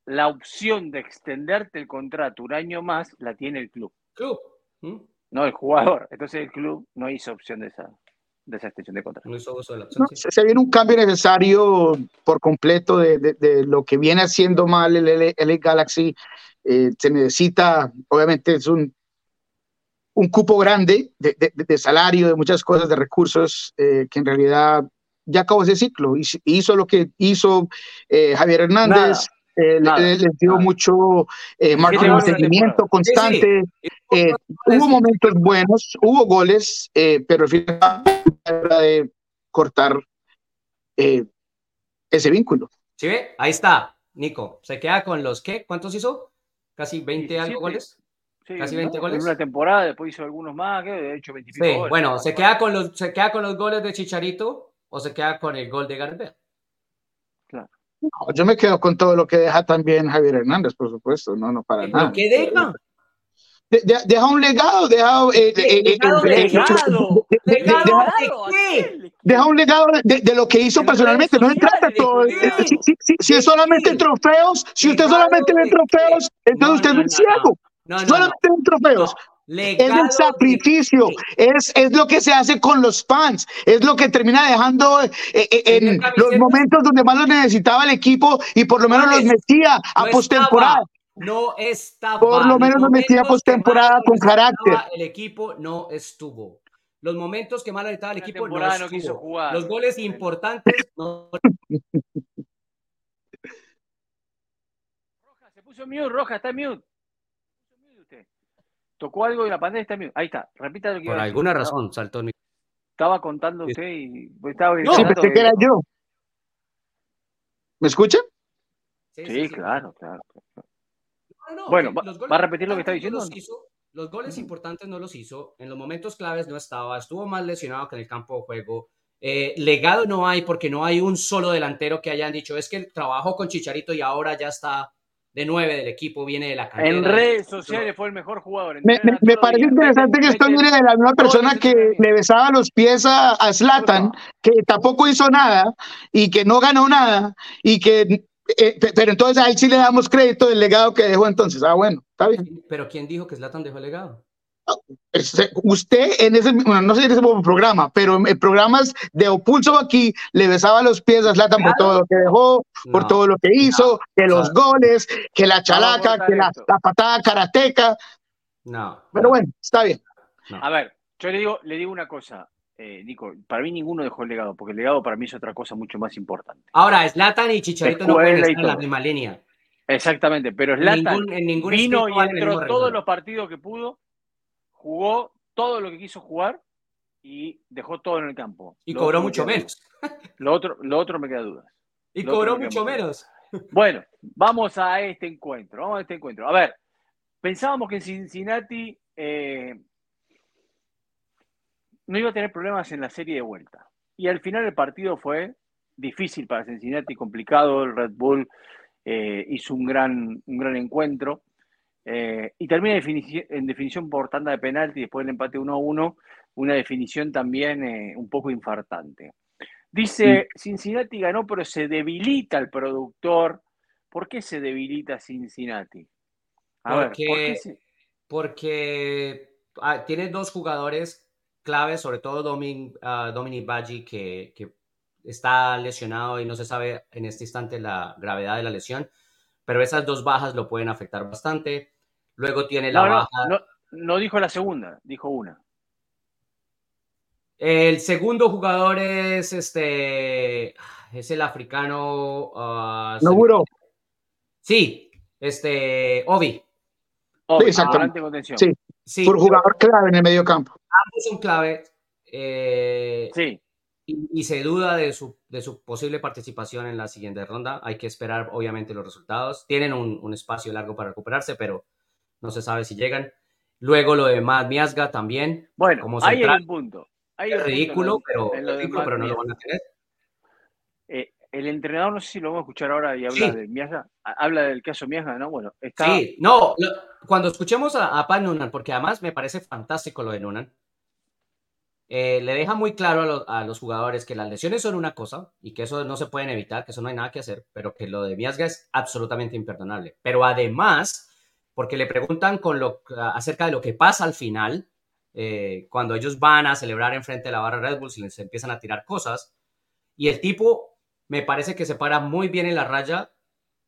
la opción de extenderte el contrato un año más la tiene el club. Club. ¿Mm? No el jugador. Entonces el club no hizo opción de esa, de esa extensión de contrato. No hizo uso de la opción, Se viene un cambio necesario por completo de, de, lo que viene haciendo mal el LA Galaxy. Eh, se necesita, obviamente es un un cupo grande de, salario, de muchas cosas, de recursos, eh, que en realidad ya acabó ese ciclo. Y hizo lo que hizo eh, Javier Hernández, eh, le, dio mucho marketing, seguimiento constante. hubo momentos buenos, hubo goles, pero al final era de cortar ese vínculo. ¿Sí Ahí está, Nico. ¿Se queda con los qué? ¿Cuántos hizo? ¿Casi 20 algo goles? Casi 20 goles. En una temporada, después hizo algunos más, que de hecho 20 sí, Bueno, ¿se queda, con los, ¿se queda con los goles de Chicharito o se queda con el gol de García? Claro. yo me quedo con todo lo que deja también Javier Hernández, por supuesto, no, no para nada. ¿Qué deja? deja un legado, deja, eh, eh, legado, deja un legado de, lo que hizo personalmente. No se trata todo. Si, es solamente trofeos, si usted solamente ve trofeos, entonces usted es un ciego. Solamente ve trofeos. es el sacrificio, es, es lo que se hace con los fans, es lo que termina dejando en los momentos donde más los necesitaba el equipo y por lo menos los metía a postemporada. No estaba. Por lo menos no metía postemporada con carácter. El equipo no estuvo. Los momentos que mal estaba el equipo no, estuvo. quiso jugar. Los goles importantes no. Roja, se puso mute, Roja, está mute. Tocó algo y la pantalla está mute. Ahí está, repita lo que Por alguna razón saltó mi. Estaba contando usted y estaba No, pensé que era yo. ¿Me escucha? Sí, claro, claro bueno, ¿va a repetir lo que está diciendo? Los, goles importantes no los hizo, en los momentos claves no estaba, estuvo más lesionado que en el campo de juego. Eh, legado no hay porque no hay un solo delantero que hayan dicho es que el trabajo con Chicharito y ahora ya está de nueve del equipo, viene de la cantera. En redes sociales fue el mejor jugador. Me, parece interesante que esto viene de la misma persona que le besaba los pies a, a Zlatan, que tampoco hizo nada y que no ganó nada y que eh, pero entonces ahí sí le damos crédito del legado que dejó entonces. Ah, bueno, está bien. Pero ¿quién dijo que Slatan dejó el legado? Usted en ese, bueno, no sé en ese programa, pero en programas de Opulso aquí le besaba los pies a Slatan por todo lo que dejó, por todo lo que hizo, que los goles, que la chalaca, que la, patada karateca. No. Pero bueno, está bien. A ver, yo le digo, le digo una cosa. Eh, Nico, para mí ninguno dejó el legado, porque el legado para mí es otra cosa mucho más importante. Ahora, Slatan y Chicharito no pueden estar en la misma línea. Exactamente, pero Slatan vino y entró todos los partidos que pudo, jugó todo lo que quiso jugar y dejó todo en el campo. Y cobró mucho menos. Lo otro, lo otro me queda dudas. Y cobró mucho menos. Bueno, vamos a este encuentro, vamos a este encuentro. A ver, pensábamos que en Cincinnati eh, no iba a tener problemas en la serie de vuelta. Y al final el partido fue difícil para Cincinnati, complicado. El Red Bull eh, hizo un gran, un gran encuentro. Eh, y termina en definición por tanda de penalti, después del empate 1-1, una definición también eh, un poco infartante. Dice, Cincinnati ganó, pero se debilita el productor. ¿Por qué se debilita Cincinnati? porque, porque ah, tiene dos jugadores clave, sobre todo Domin, uh, Dominic Baggi, que, que, está lesionado y no se sabe en este instante la gravedad de la lesión, pero esas dos bajas lo pueden afectar bastante. Luego tiene la baja. No, no, dijo la segunda, dijo una. El segundo jugador es este. Es el africano. Uh, no Sí, este. Obi. Obi sí, exactamente. Sí. sí. Por jugador clave en el medio campo ambos son clave. Eh, sí. Y, se duda de su, de su posible participación en la siguiente ronda. Hay que esperar, obviamente, los resultados. Tienen un, espacio largo para recuperarse, pero no se sabe si llegan. Luego lo de Matt Miasga también. Bueno, como hay un punto. es ridículo, pero, pero no lo van a tener. Eh, el entrenador, no sé si lo vamos a escuchar ahora y habla de Miasga, habla del caso Miasga, ¿no? Bueno, está... Sí, no, cuando escuchemos a, a Pat Noonan, porque además me parece fantástico lo de Noonan, eh, le deja muy claro a, los jugadores que las lesiones son una cosa y que eso no se pueden evitar, que eso no hay nada que hacer, pero que lo de Miasga es absolutamente imperdonable. Pero además, porque le preguntan acerca de lo que pasa al final, eh, cuando ellos van a celebrar enfrente de la barra Red Bull y les empiezan a tirar cosas, y el tipo me parece que se para muy bien en la raya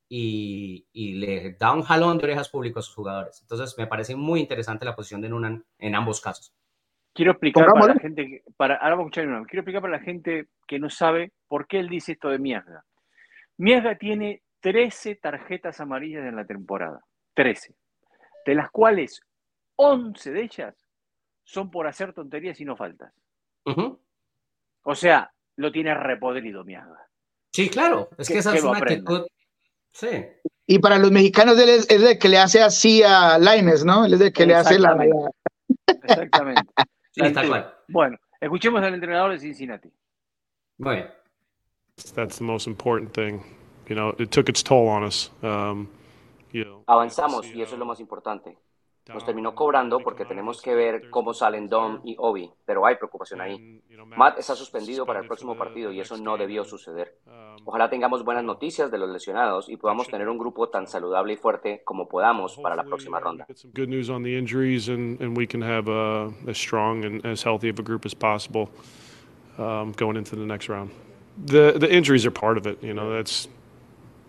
y, le da un jalón de orejas público a sus jugadores. Entonces me parece muy interesante la posición de Nunan en ambos casos. Quiero explicar para la gente, para, ahora vamos a escuchar una, quiero explicar para la gente que no sabe por qué él dice esto de Miasga. Miasga tiene 13 tarjetas amarillas en la temporada, 13, de las cuales 11 de ellas son por hacer tonterías y no faltas. O sea, lo tiene repodrido Miasga. Sí, claro, es que, esa es una actitud. Sí. Y para los mexicanos él es, el que le hace así a Laines, ¿no? Él es el que le hace la... Exactamente. Bueno, escuchemos al entrenador de Cincinnati. Muy bien. That's the most important thing. You know, it took its toll on us. Um, Avanzamos y eso es lo más importante. Nos terminó cobrando porque tenemos que ver cómo salen Dom y Obi, pero hay preocupación ahí. Matt está suspendido para el próximo partido y eso no debió suceder. Ojalá tengamos buenas noticias de los lesionados y podamos tener un grupo tan saludable y fuerte como podamos para la próxima ronda. Good news on the injuries and, and we can have a, as strong and as healthy of a group as possible um, going into the next round. The the injuries are part of it. You know, that's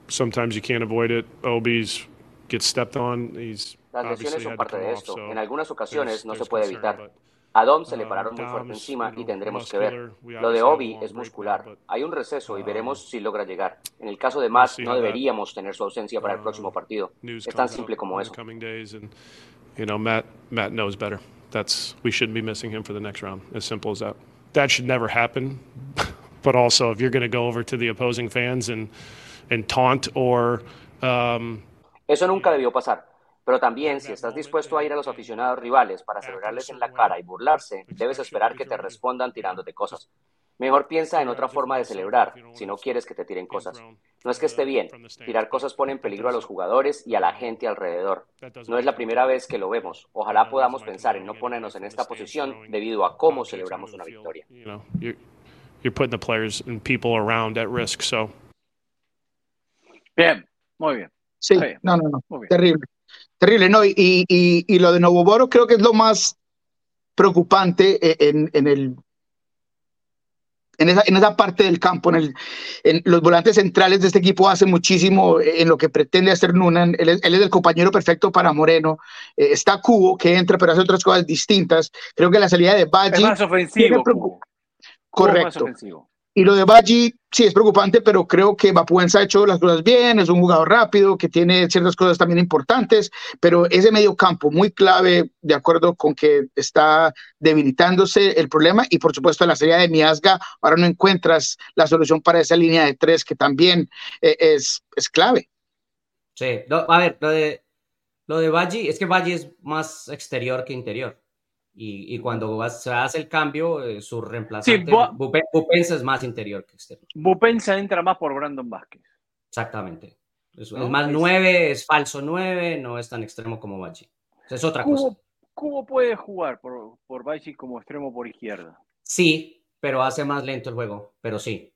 sometimes you can't avoid it. Obi's gets stepped on. He's las lesiones son parte de esto. En algunas ocasiones no se puede evitar. A Dom se le pararon muy fuerte encima y tendremos que ver. Lo de Obi es muscular. Hay un receso y veremos si logra llegar. En el caso de Matt, no deberíamos tener su ausencia para el próximo partido. Es tan simple como eso. You know, Matt, Matt knows better. That's we shouldn't be missing him for the next round. As simple as that. That should never happen. but also, if you're going to go over to the opposing fans and and taunt or um, eso nunca debió pasar. Pero también, si estás dispuesto a ir a los aficionados rivales para celebrarles en la cara y burlarse, debes esperar que te respondan tirándote cosas. Mejor piensa en otra forma de celebrar, si no quieres que te tiren cosas. No es que esté bien, tirar cosas pone en peligro a los jugadores y a la gente alrededor. No es la primera vez que lo vemos. Ojalá podamos pensar en no ponernos en esta posición debido a cómo celebramos una victoria. Bien, muy bien. Sí, no, no, no, terrible. Terrible, ¿no? Y, y, y, lo de Novoboro creo que es lo más preocupante e, en, en el en esa, en esa, parte del campo, en, el, en, los volantes centrales de este equipo hace muchísimo en lo que pretende hacer Nunan. Él, es el compañero perfecto para Moreno. Eh, está Cubo, que entra, pero hace otras cosas distintas. Creo que la salida de Baggi. Es más ofensivo. Correcto. Más ofensivo. Y lo de Baggi sí es preocupante, pero creo que Vapuenza ha hecho las cosas bien, es un jugador rápido, que tiene ciertas cosas también importantes, pero ese medio campo muy clave, de acuerdo con que está debilitándose el problema, y por supuesto la serie de Miasga, ahora no encuentras la solución para esa línea de tres que también eh, es, es clave. Sí, a ver, lo de, lo de es que Baggi es más exterior que interior. Y, cuando se hace el cambio, eh, su reemplazante, Bupensa es más interior que externo. Bupensa entra más por Brandon Vázquez. Exactamente. Es, más nueve, es falso nueve, no es tan extremo como Bachi. Es otra cosa. ¿Cómo puede jugar por, por Bachi como extremo por izquierda? Sí, pero hace más lento el juego, pero sí.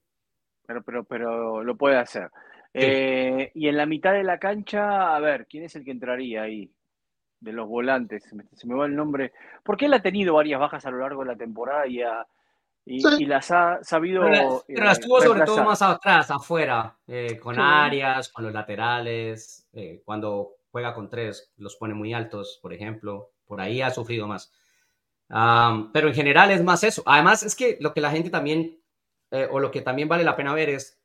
Pero, pero, pero lo puede hacer. Eh, y en la mitad de la cancha, a ver, ¿quién es el que entraría ahí? De los volantes, se me, va el nombre, porque él ha tenido varias bajas a lo largo de la temporada y, y, las ha sabido... Pero, las eh, tuvo sobre todo más atrás, afuera, eh, con áreas, con los laterales, eh, cuando juega con tres, los pone muy altos, por ejemplo, por ahí ha sufrido más. pero en general es más eso. Además es que lo que la gente también, o lo que también vale la pena ver es,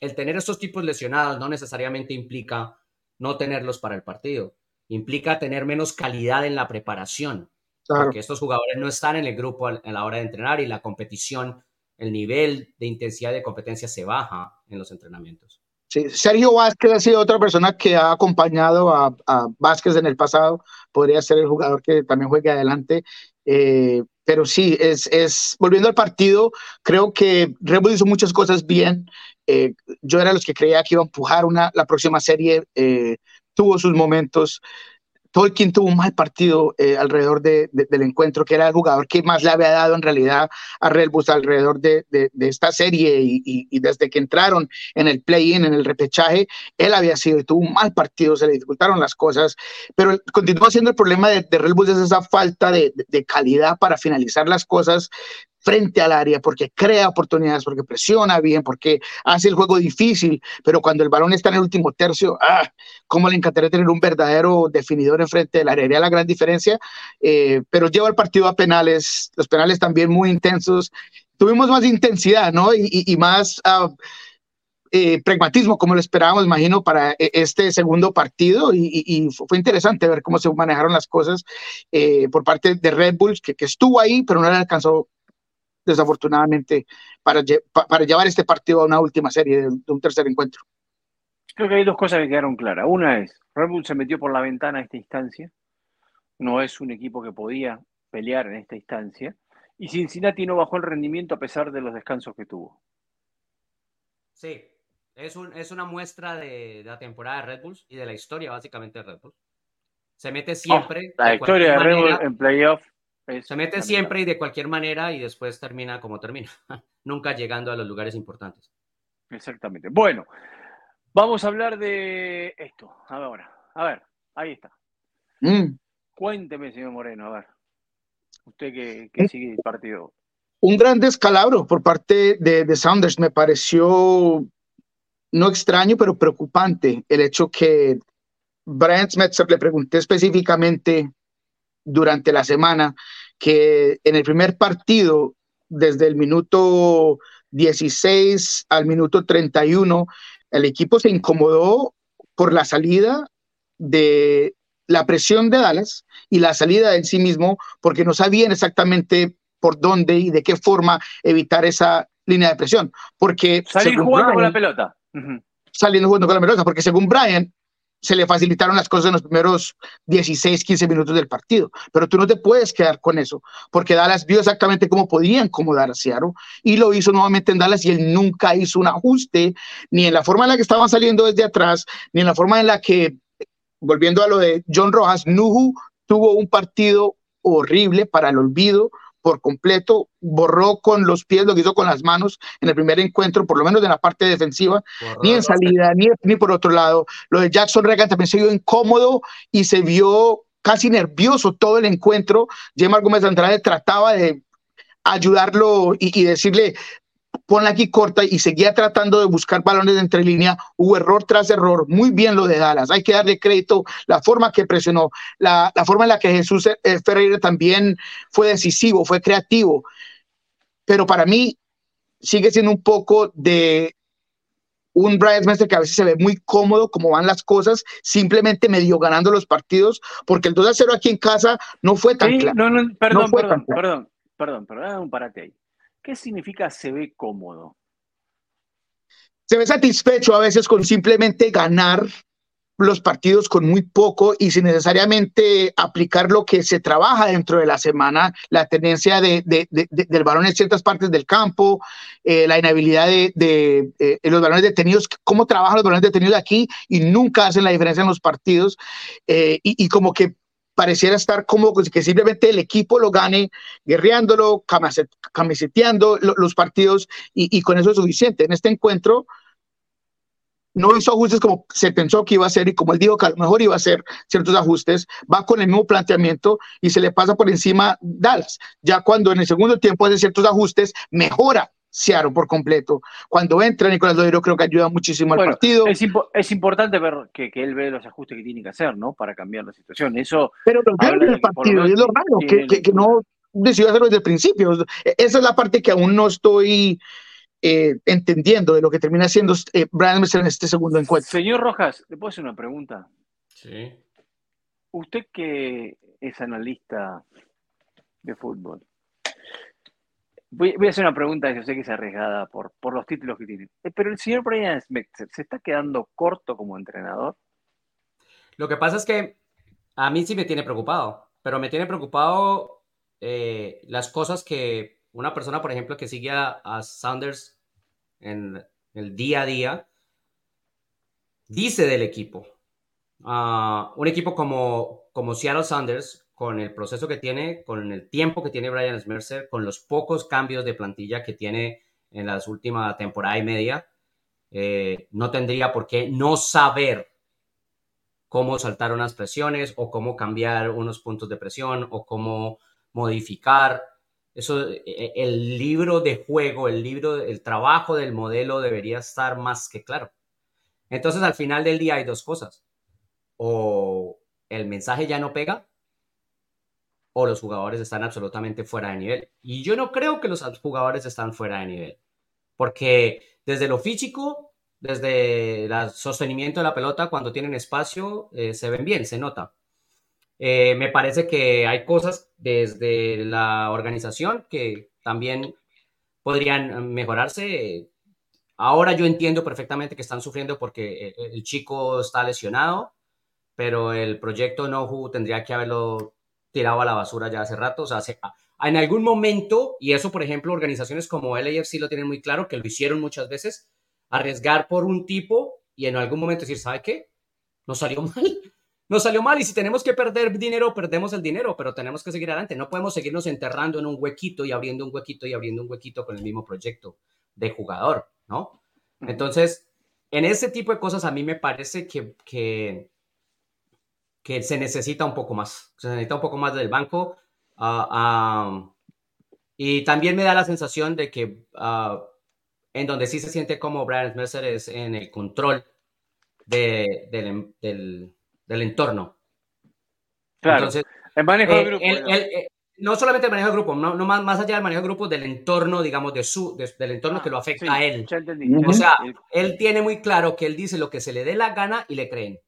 el tener estos tipos lesionados no necesariamente implica no tenerlos para el partido implica tener menos calidad en la preparación, porque estos jugadores no están en el grupo a la hora de entrenar y la competición, el nivel de intensidad de competencia se baja en los entrenamientos. Sí, Sergio Vázquez ha sido otra persona que ha acompañado a, Vázquez en el pasado, podría ser el jugador que también juegue adelante. Eh, pero sí, es, es, volviendo al partido, creo que Red hizo muchas cosas bien. Eh, yo era los que creía que iba a empujar una, la próxima serie. Eh, tuvo sus momentos. Tolkien tuvo un mal partido eh, alrededor de, del encuentro, que era el jugador que más le había dado en realidad a Red alrededor de, esta serie y, desde que entraron en el play-in, en el repechaje, él había sido y tuvo un mal partido, se le dificultaron las cosas, pero continúa siendo el problema de, de Red es esa falta de, calidad para finalizar las cosas frente al área, porque crea oportunidades, porque presiona bien, porque hace el juego difícil, pero cuando el balón está en el último tercio, ¡ah! ¿Cómo le encantaría tener un verdadero definidor enfrente del área? Haría la gran diferencia, eh, pero lleva el partido a penales, los penales también muy intensos. Tuvimos más intensidad, ¿no? Y, más... Ah, eh, pragmatismo, como lo esperábamos, imagino, para e, este segundo partido. Y, fue interesante ver cómo se manejaron las cosas eh, por parte de Red Bulls, que, que, estuvo ahí, pero no le alcanzó desafortunadamente, para, para llevar este partido a una última serie de, un tercer encuentro. Creo que hay dos cosas que quedaron claras. Una es, Red Bull se metió por la ventana a esta instancia. No es un equipo que podía pelear en esta instancia. Y Cincinnati no bajó el rendimiento a pesar de los descansos que tuvo. Sí, es, un, es una muestra de, la temporada de Red Bulls y de la historia básicamente de Red Bull. Se mete siempre. la historia de Red Bull en playoff. Se mete siempre y de cualquier manera y después termina como termina, nunca llegando a los lugares importantes. Exactamente. Bueno, vamos a hablar de esto ahora. A ver, ahí está. Mm. Cuénteme, señor Moreno, a ver. Usted que, que sigue el partido. Un gran descalabro por parte de, de Saunders. Me pareció no extraño, pero preocupante el hecho que Brian Smetzer le pregunté específicamente durante la semana que en el primer partido, desde el minuto 16 al minuto 31, el equipo se incomodó por la salida de la presión de Dallas y la salida en sí mismo, porque no sabían exactamente por dónde y de qué forma evitar esa línea de presión. Porque salir jugando con la pelota. Saliendo jugando con la pelota, porque según Brian, se le facilitaron las cosas en los primeros 16, 15 minutos del partido. Pero tú no te puedes quedar con eso, porque Dallas vio exactamente cómo podía incomodar a Seattle y lo hizo nuevamente en Dallas y él nunca hizo un ajuste, ni en la forma en la que estaban saliendo desde atrás, ni en la forma en la que, volviendo a lo de John Rojas, Nuhu tuvo un partido horrible para el olvido, por completo, borró con los pies lo que hizo con las manos en el primer encuentro, por lo menos en la parte defensiva, ni en salida, ni, ni por otro lado. Lo de Jackson Reagan también se vio incómodo y se vio casi nervioso todo el encuentro. Gemma Gómez Andrade trataba de ayudarlo y, y decirle, ponla aquí corta y seguía tratando de buscar balones de entre línea. Hubo error tras error. Muy bien lo de Dallas. Hay que darle crédito la forma que presionó, la, forma en la que Jesús eh, Ferreira también fue decisivo, fue creativo. Pero para mí sigue siendo un poco de un Brian Smith que a veces se ve muy cómodo como van las cosas, simplemente medio ganando los partidos, porque el 2 a 0 aquí en casa no fue tan claro. No, no, perdón, perdón, perdón, perdón, perdón, un parate ahí. ¿Qué significa se ve cómodo? Se ve satisfecho a veces con simplemente ganar los partidos con muy poco y sin necesariamente aplicar lo que se trabaja dentro de la semana, la tendencia de, del balón en ciertas partes del campo, eh, la inhabilidad de, eh, los balones detenidos, cómo trabajan los balones detenidos aquí y nunca hacen la diferencia en los partidos eh, y, y, como que pareciera estar como que simplemente el equipo lo gane guerreándolo, camiseteando los partidos y, con eso es suficiente. En este encuentro no hizo ajustes como se pensó que iba a hacer y como él dijo que a lo mejor iba a hacer ciertos ajustes, va con el mismo planteamiento y se le pasa por encima Dallas. Ya cuando en el segundo tiempo hace ciertos ajustes, mejora Seattle por completo. Cuando entra Nicolás Lodeiro creo que ayuda muchísimo al partido. Es, importante ver que, él ve los ajustes que tiene que hacer, ¿no? Para cambiar la situación. Eso Pero lo el partido, es lo raro, que, que, no decidió hacerlo desde el principio. Esa es la parte que aún no estoy eh, entendiendo de lo que termina siendo eh, Brian en este segundo encuentro. Señor Rojas, ¿le puedo hacer una pregunta? Sí. Usted que es analista de fútbol, Voy, a hacer una pregunta que yo sé que es arriesgada por, por los títulos que tiene. Eh, pero el señor Brian Smith se está quedando corto como entrenador. Lo que pasa es que a mí sí me tiene preocupado, pero me tiene preocupado eh, las cosas que una persona, por ejemplo, que sigue a, Sanders en el día a día, dice del equipo. Ah, un equipo como, como Seattle Sanders con el proceso que tiene, con el tiempo que tiene Brian Smercer, con los pocos cambios de plantilla que tiene en las últimas temporada y media, eh, no tendría por qué no saber cómo saltar unas presiones o cómo cambiar unos puntos de presión o cómo modificar. Eso, eh, el libro de juego, el libro, el trabajo del modelo debería estar más que claro. Entonces, al final del día hay dos cosas. O el mensaje ya no pega o los jugadores están absolutamente fuera de nivel. Y yo no creo que los jugadores están fuera de nivel, porque desde lo físico, desde el sostenimiento de la pelota, cuando tienen espacio, eh, se ven bien, se nota. Eh, me parece que hay cosas desde la organización que también podrían mejorarse. ahora yo entiendo perfectamente que están sufriendo porque el, el chico está lesionado, pero el proyecto Nohu tendría que haberlo tirado a la basura ya hace rato. O sea, en algún momento, y eso, por ejemplo, organizaciones como LAFC lo tienen muy claro, que lo hicieron muchas veces, arriesgar por un tipo y en algún momento decir, ¿sabe qué? No salió mal. No salió mal y si tenemos que perder dinero, perdemos el dinero, pero tenemos que seguir adelante. No podemos seguirnos enterrando en un huequito y abriendo un huequito y abriendo un huequito con el mismo proyecto de jugador, ¿no? Entonces, en ese tipo de cosas a mí me parece que, que que se necesita un poco más, se necesita un poco más del banco. Uh, y también me da la sensación de que uh, en donde sí se siente como Brian Mercer es en el control de, del, del, del, entorno. Claro, Entonces, el manejo del eh, grupo. El, el, no solamente el manejo del grupo, no, no más, más, allá del manejo del grupo, del entorno, digamos, de su, de, del entorno ah, que lo afecta sí, a él. Ya entendí, o sea, él tiene muy claro que él dice lo que se le dé la gana y le creen.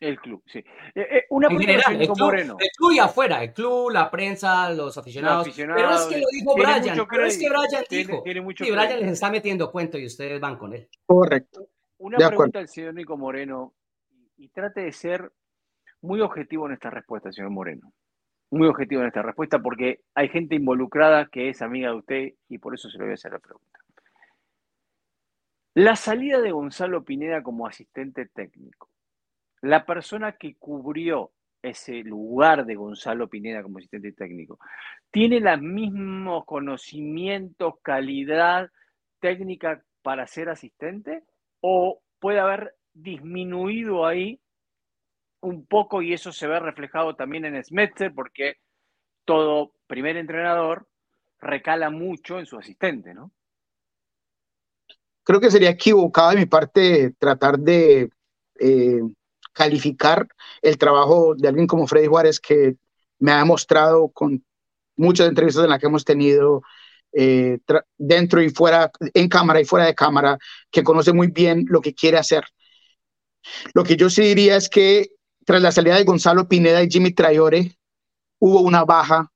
El club, sí. Eh, eh, una en general, el club, Moreno. el club y afuera, el club, la prensa, los aficionados. Los aficionados pero es que lo dijo Brian, pero es que Brian tiene, dijo. Tiene mucho y Brian les está metiendo cuento y ustedes van con él. Correcto. Una De pregunta al señor Nico Moreno, y trate de ser muy objetivo en esta respuesta, señor Moreno. Muy objetivo en esta respuesta, porque hay gente involucrada que es amiga de usted y por eso se le voy a hacer la pregunta. La salida de Gonzalo Pineda como asistente técnico la persona que cubrió ese lugar de Gonzalo Pineda como asistente técnico, ¿tiene los mismos conocimientos, calidad técnica para ser asistente? ¿O puede haber disminuido ahí un poco y eso se ve reflejado también en Smetzer porque todo primer entrenador recala mucho en su asistente, ¿no? Creo que sería equivocado de mi parte tratar de eh, calificar el trabajo de alguien como Freddy Juárez, que me ha demostrado con muchas entrevistas en las que hemos tenido eh, dentro y fuera, en cámara y fuera de cámara, que conoce muy bien lo que quiere hacer. Lo que yo sí diría es que tras la salida de Gonzalo Pineda y Jimmy Trayore, hubo una baja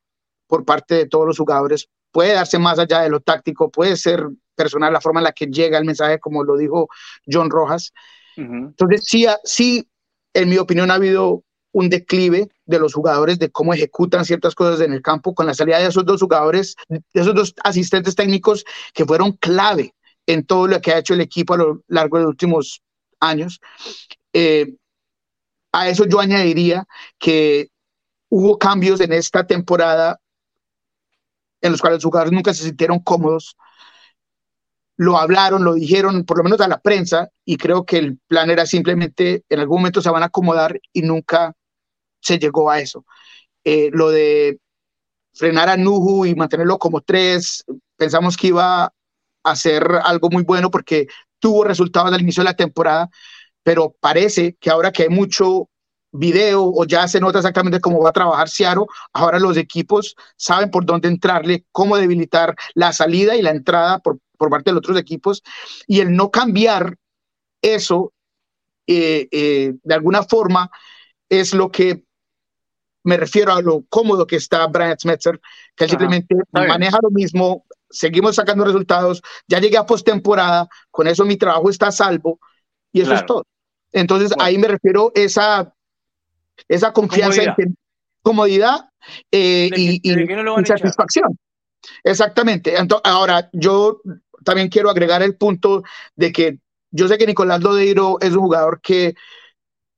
por parte de todos los jugadores. Puede darse más allá de lo táctico, puede ser personal la forma en la que llega el mensaje, como lo dijo John Rojas. Uh -huh. Entonces, sí, sí en mi opinión, ha habido un declive de los jugadores, de cómo ejecutan ciertas cosas en el campo, con la salida de esos dos jugadores, de esos dos asistentes técnicos que fueron clave en todo lo que ha hecho el equipo a lo largo de los últimos años. Eh, a eso yo añadiría que hubo cambios en esta temporada en los cuales los jugadores nunca se sintieron cómodos lo hablaron, lo dijeron, por lo menos a la prensa, y creo que el plan era simplemente en algún momento se van a acomodar y nunca se llegó a eso. Eh, lo de frenar a Nuhu y mantenerlo como tres, pensamos que iba a ser algo muy bueno porque tuvo resultados al inicio de la temporada, pero parece que ahora que hay mucho video o ya se nota exactamente cómo va a trabajar Ciaro, ahora los equipos saben por dónde entrarle, cómo debilitar la salida y la entrada por, por parte de los otros equipos y el no cambiar eso eh, eh, de alguna forma es lo que me refiero a lo cómodo que está Brian Smetzer, que él simplemente maneja lo mismo, seguimos sacando resultados, ya llegué a postemporada, con eso mi trabajo está a salvo y eso Claro. es todo. Entonces Bueno. ahí me refiero esa esa confianza Comodidad. en comodidad eh, que- y, y- no satisfacción. Exactamente. Ento- ahora, yo también quiero agregar el punto de que yo sé que Nicolás Lodeiro es un jugador que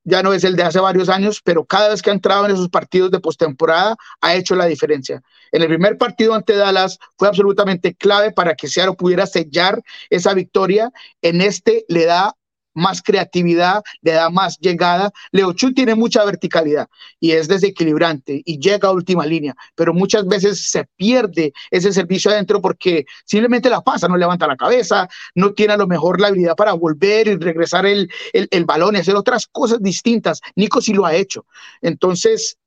ya no es el de hace varios años, pero cada vez que ha entrado en esos partidos de postemporada ha hecho la diferencia. En el primer partido ante Dallas fue absolutamente clave para que Seattle pudiera sellar esa victoria. En este le da más creatividad, le da más llegada. Leo Chu tiene mucha verticalidad y es desequilibrante y llega a última línea, pero muchas veces se pierde ese servicio adentro porque simplemente la pasa, no levanta la cabeza, no tiene a lo mejor la habilidad para volver y regresar el, el, el balón y hacer otras cosas distintas. Nico sí lo ha hecho. Entonces,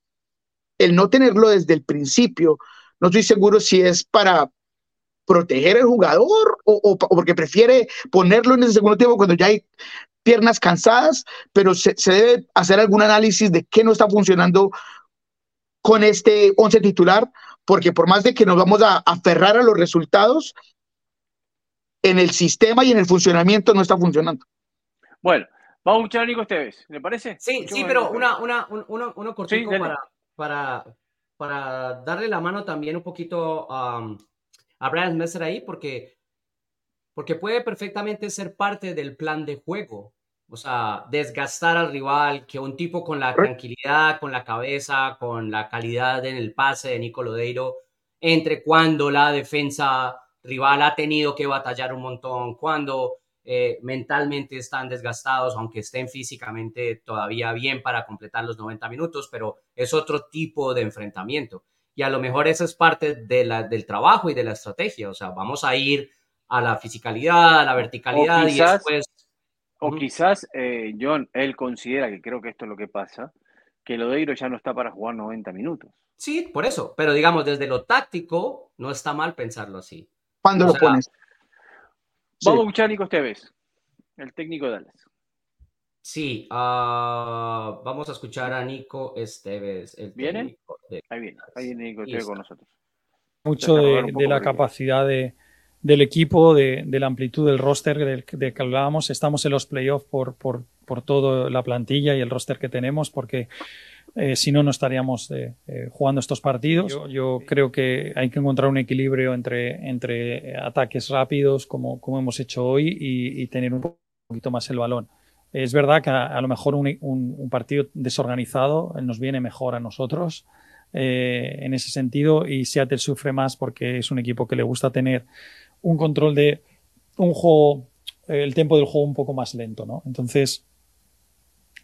el no tenerlo desde el principio, no estoy seguro si es para proteger al jugador o, o, o porque prefiere ponerlo en ese segundo tiempo cuando ya hay piernas cansadas, pero se, se debe hacer algún análisis de qué no está funcionando con este once titular, porque por más de que nos vamos a aferrar a los resultados, en el sistema y en el funcionamiento no está funcionando. Bueno, vamos a escuchar a Nico Esteves, ¿le parece? Sí, sí, pero una, una, uno, uno cortico para, para, para darle la mano también un poquito a Brian Messer ahí, porque, porque puede perfectamente ser parte del plan de juego. O sea, desgastar al rival, que un tipo con la tranquilidad, con la cabeza, con la calidad en el pase de Nico Lodeiro, entre cuando la defensa rival ha tenido que batallar un montón, cuando eh, mentalmente están desgastados, aunque estén físicamente todavía bien para completar los 90 minutos, pero es otro tipo de enfrentamiento. Y a lo mejor eso es parte de la, del trabajo y de la estrategia. O sea, vamos a ir a la fisicalidad, a la verticalidad y después... O quizás, eh, John, él considera, que creo que esto es lo que pasa, que Lodeiro ya no está para jugar 90 minutos. Sí, por eso. Pero digamos, desde lo táctico, no está mal pensarlo así. ¿Cuándo lo pones? Vamos a escuchar a Nico Esteves, el técnico de Dallas. Sí, uh, vamos a escuchar a Nico Esteves. El ¿Viene? Ahí viene, ahí viene Nico Esteves con nosotros. Mucho de, de la capacidad de, del equipo, de, de, la amplitud del roster del, de que hablábamos. Estamos en los playoffs por, por, por toda la plantilla y el roster que tenemos, porque eh, si no, no estaríamos eh, eh, jugando estos partidos. Yo, creo que hay que encontrar un equilibrio entre, entre ataques rápidos, como, como hemos hecho hoy, y, tener un poquito más el balón. Es verdad que a, lo mejor un, partido desorganizado nos viene mejor a nosotros en ese sentido, y Seattle sufre más porque es un equipo que le gusta tener un control de un juego, el tiempo del juego un poco más lento, ¿no? Entonces,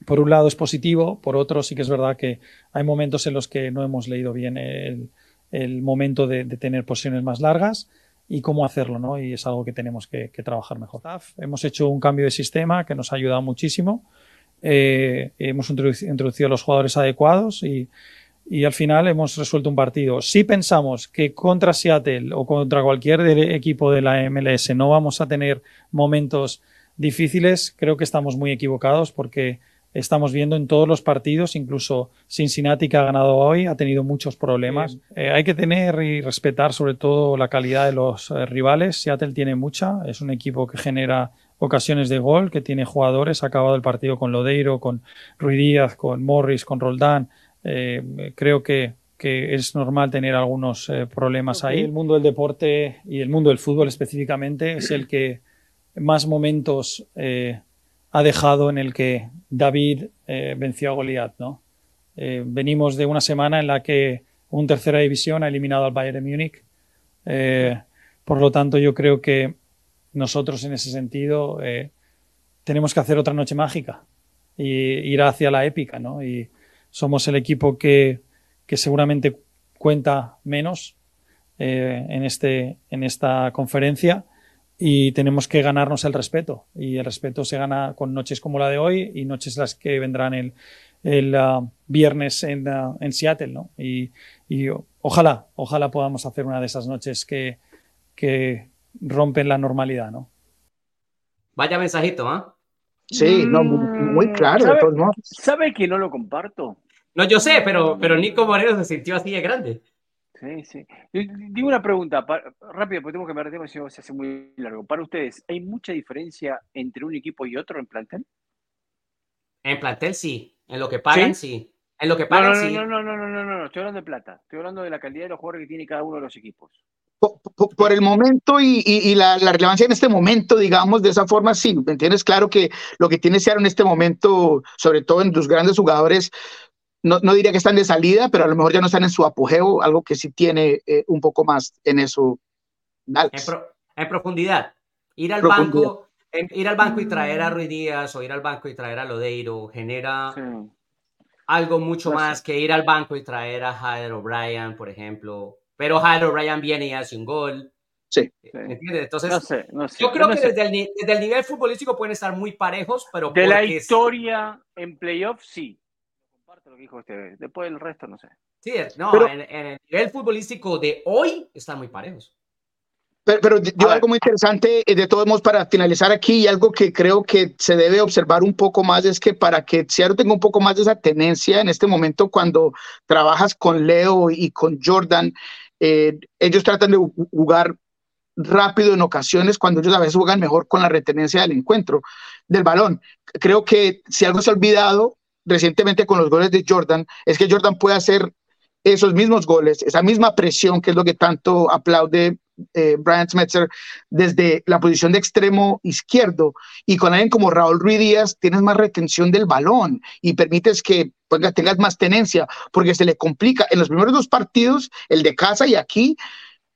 por un lado es positivo, por otro sí que es verdad que hay momentos en los que no hemos leído bien el, momento de, tener posiciones más largas y cómo hacerlo, ¿no? Y es algo que tenemos que, que trabajar mejor. Hemos hecho un cambio de sistema que nos ha ayudado muchísimo. Eh, hemos introducido los jugadores adecuados y, y al final hemos resuelto un partido. Si pensamos que contra Seattle o contra cualquier equipo de la MLS no vamos a tener momentos difíciles, creo que estamos muy equivocados porque estamos viendo en todos los partidos, incluso Cincinnati que ha ganado hoy ha tenido muchos problemas. Eh, hay que tener y respetar sobre todo la calidad de los eh, rivales. Seattle tiene mucha, es un equipo que genera ocasiones de gol, que tiene jugadores, ha acabado el partido con Lodeiro, con Ruiz Díaz, con Morris, con Roldán. Eh, creo que, que, es normal tener algunos problemas ahí. El mundo del deporte y el mundo del fútbol específicamente es el que más momentos ha dejado en el que David eh, venció a Goliat, ¿no? Eh, venimos de una semana en la que un tercera división ha eliminado al Bayern de Múnich. Eh, por lo tanto, yo creo que nosotros en ese sentido tenemos que hacer otra noche mágica y ir hacia la épica, ¿no? Y somos el equipo que, que seguramente cuenta menos en, este, en esta conferencia y tenemos que ganarnos el respeto. Y el respeto se gana con noches como la de hoy y noches las que vendrán el, el uh, viernes en, uh, en, Seattle, ¿no? Y, y, ojalá, ojalá podamos hacer una de esas noches que, que rompen la normalidad, ¿no? Vaya mensajito, ¿ah? Sí, no, muy, mm, claro. ¿Sabe, ¿Sabe que no lo comparto? No, yo sé, pero, pero Nico Moreno se sintió así de grande. Sí, sí. Digo una pregunta, rápido, porque tengo que me tema, si no se hace muy largo. Para ustedes, ¿hay mucha diferencia entre un equipo y otro en plantel? En plantel sí, en lo que pagan sí. En lo que pagan no, no, sí. No, no, no, no, no, no, estoy hablando de plata. Estoy hablando de la calidad de los jugadores que tiene cada uno de los equipos. Por, el momento y, y, la, la, relevancia en este momento, digamos, de esa forma, sí, ¿me entiendes? Claro que lo que tiene Seattle en este momento, sobre todo en los grandes jugadores, no, no, diría que están de salida, pero a lo mejor ya no están en su apogeo, algo que sí tiene eh, un poco más en eso. En, profundidad. Ir al banco, ir al banco y traer a Ruiz Díaz o ir al banco y traer a Lodeiro genera algo mucho pues más que ir al banco y traer a Jader O'Brien, por ejemplo. Pero Jader O'Brien viene y hace un gol. Sí. ¿Entiendes? Entonces, yo creo que desde el, desde el, nivel futbolístico pueden estar muy parejos, pero. De la historia en playoff, sí lo que dijo usted. Después el resto, no sé. Sí, no, en, el nivel futbolístico de hoy están muy parejos. Pero, pero yo algo muy interesante, eh, de todos modos, para finalizar aquí, y algo que creo que se debe observar un poco más, es que para que Seattle tenga un poco más de esa tenencia en este momento, cuando trabajas con Leo y con Jordan, eh, ellos tratan de jugar rápido en ocasiones cuando ellos a veces juegan mejor con la retenencia del encuentro, del balón. Creo que si algo se ha olvidado recientemente con los goles de Jordan, es que Jordan puede hacer esos mismos goles, esa misma presión, que es lo que tanto aplaude eh, Brian Smetzer, desde la posición de extremo izquierdo. Y con alguien como Raúl Ruiz Díaz, tienes más retención del balón y permites que tengas más tenencia, porque se le complica. En los primeros dos partidos, el de casa y aquí,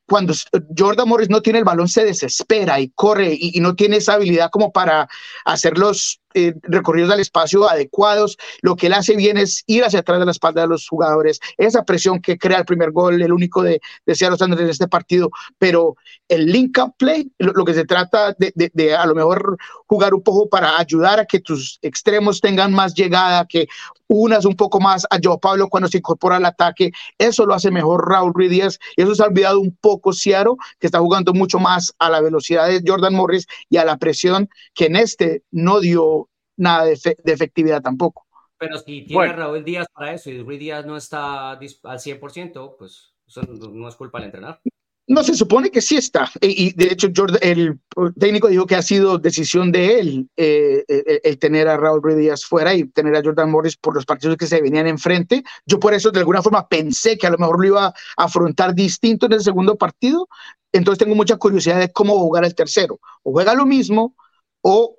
cuando Jordan Morris no tiene el balón, se desespera y corre y, y no tiene esa habilidad como para hacer los eh, recorridos al espacio adecuados. Lo que él hace bien es ir hacia atrás de la espalda de los jugadores. Esa presión que crea el primer gol, el único de, de Seattle Sanders en este partido. Pero el link-up play, lo, que se trata de, de, a lo mejor jugar un poco para ayudar a que tus extremos tengan más llegada, que unas un poco más a Joe Pablo cuando se incorpora al ataque. Eso lo hace mejor Raúl Ruiz Díaz. Y eso se ha olvidado un poco Seattle, que está jugando mucho más a la velocidad de Jordan Morris y a la presión que en este no dio nada de, efectividad tampoco. Pero si tiene Raúl Díaz para eso y Ruiz Díaz no está al 100%, pues eso no es culpa del entrenador. No, se supone que sí está. Y, de hecho, el técnico dijo que ha sido decisión de él eh, eh, el, tener a Raúl Ruiz Díaz fuera y tener a Jordan Morris por los partidos que se venían enfrente. Yo por eso, de alguna forma, pensé que a lo mejor lo iba a afrontar distinto en el segundo partido. Entonces tengo mucha curiosidad de cómo jugar el tercero. O juega lo mismo o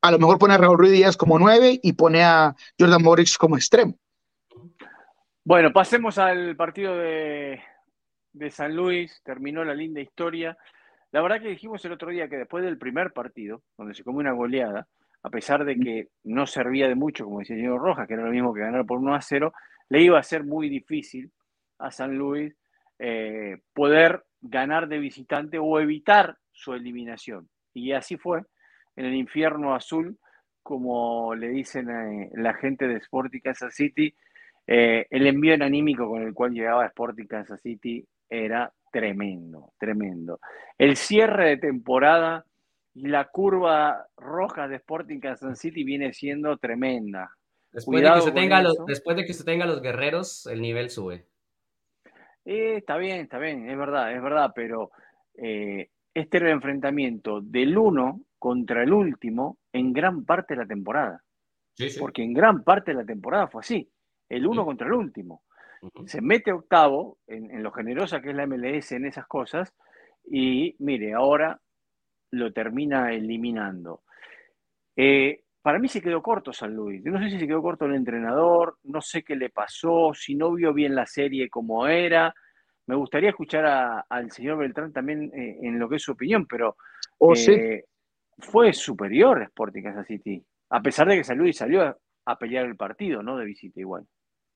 a lo mejor pone a Raúl Ruiz Díaz como nueve y pone a Jordan Morris como extremo. Bueno, pasemos al partido de, San Luis. Terminó la linda historia. La verdad que dijimos el otro día que después del primer partido, donde se comió una goleada, a pesar de que no servía de mucho, como decía señor Rojas, que era lo mismo que ganar por 1 a 0, le iba a ser muy difícil a San Luis eh, poder ganar de visitante o evitar su eliminación. Y así fue en el infierno azul, como le dicen eh, la gente de Sporting Kansas City. Eh, el envío anímico con el cual llegaba Sporting Kansas City era tremendo, tremendo. El cierre de temporada y la curva roja de Sporting Kansas City viene siendo tremenda. Después, de que, se tenga los, después de que se tenga los guerreros, el nivel sube. Eh, está bien, está bien, es verdad, es verdad, pero este era el enfrentamiento del uno contra el último en gran parte de la temporada. Porque en gran parte de la temporada fue así, el uno contra el último. Se mete octavo en, lo generosa que es la MLS en esas cosas y mire, ahora lo termina eliminando. Eh, para mí se quedó corto San Luis. Yo no sé si se quedó corto el entrenador, no sé qué le pasó, si no vio bien la serie como era. Me gustaría escuchar al señor Beltrán también eh, en lo que es su opinión, pero oh, eh, fue superior Sporting Kansas City, a pesar de que San Luis salió a, pelear el partido, ¿no? De visita igual.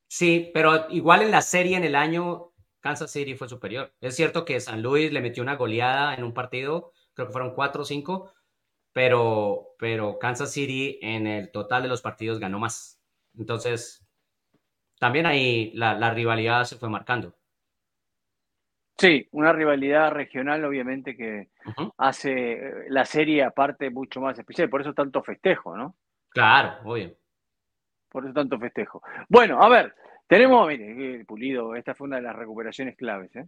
Sí, pero igual en la serie en el año, Kansas City fue superior. Es cierto que San Luis le metió una goleada en un partido, creo que fueron 4 o 5, pero, pero Kansas City en el total de los partidos ganó más. Entonces, también ahí la rivalidad se fue marcando. Sí, una rivalidad regional obviamente que hace eh, la serie aparte mucho más especial, por eso tanto festejo, ¿no? Claro, obvio. Por eso tanto festejo. Bueno, a ver, tenemos, mire, eh, Pulido, esta fue una de las recuperaciones claves, ¿eh?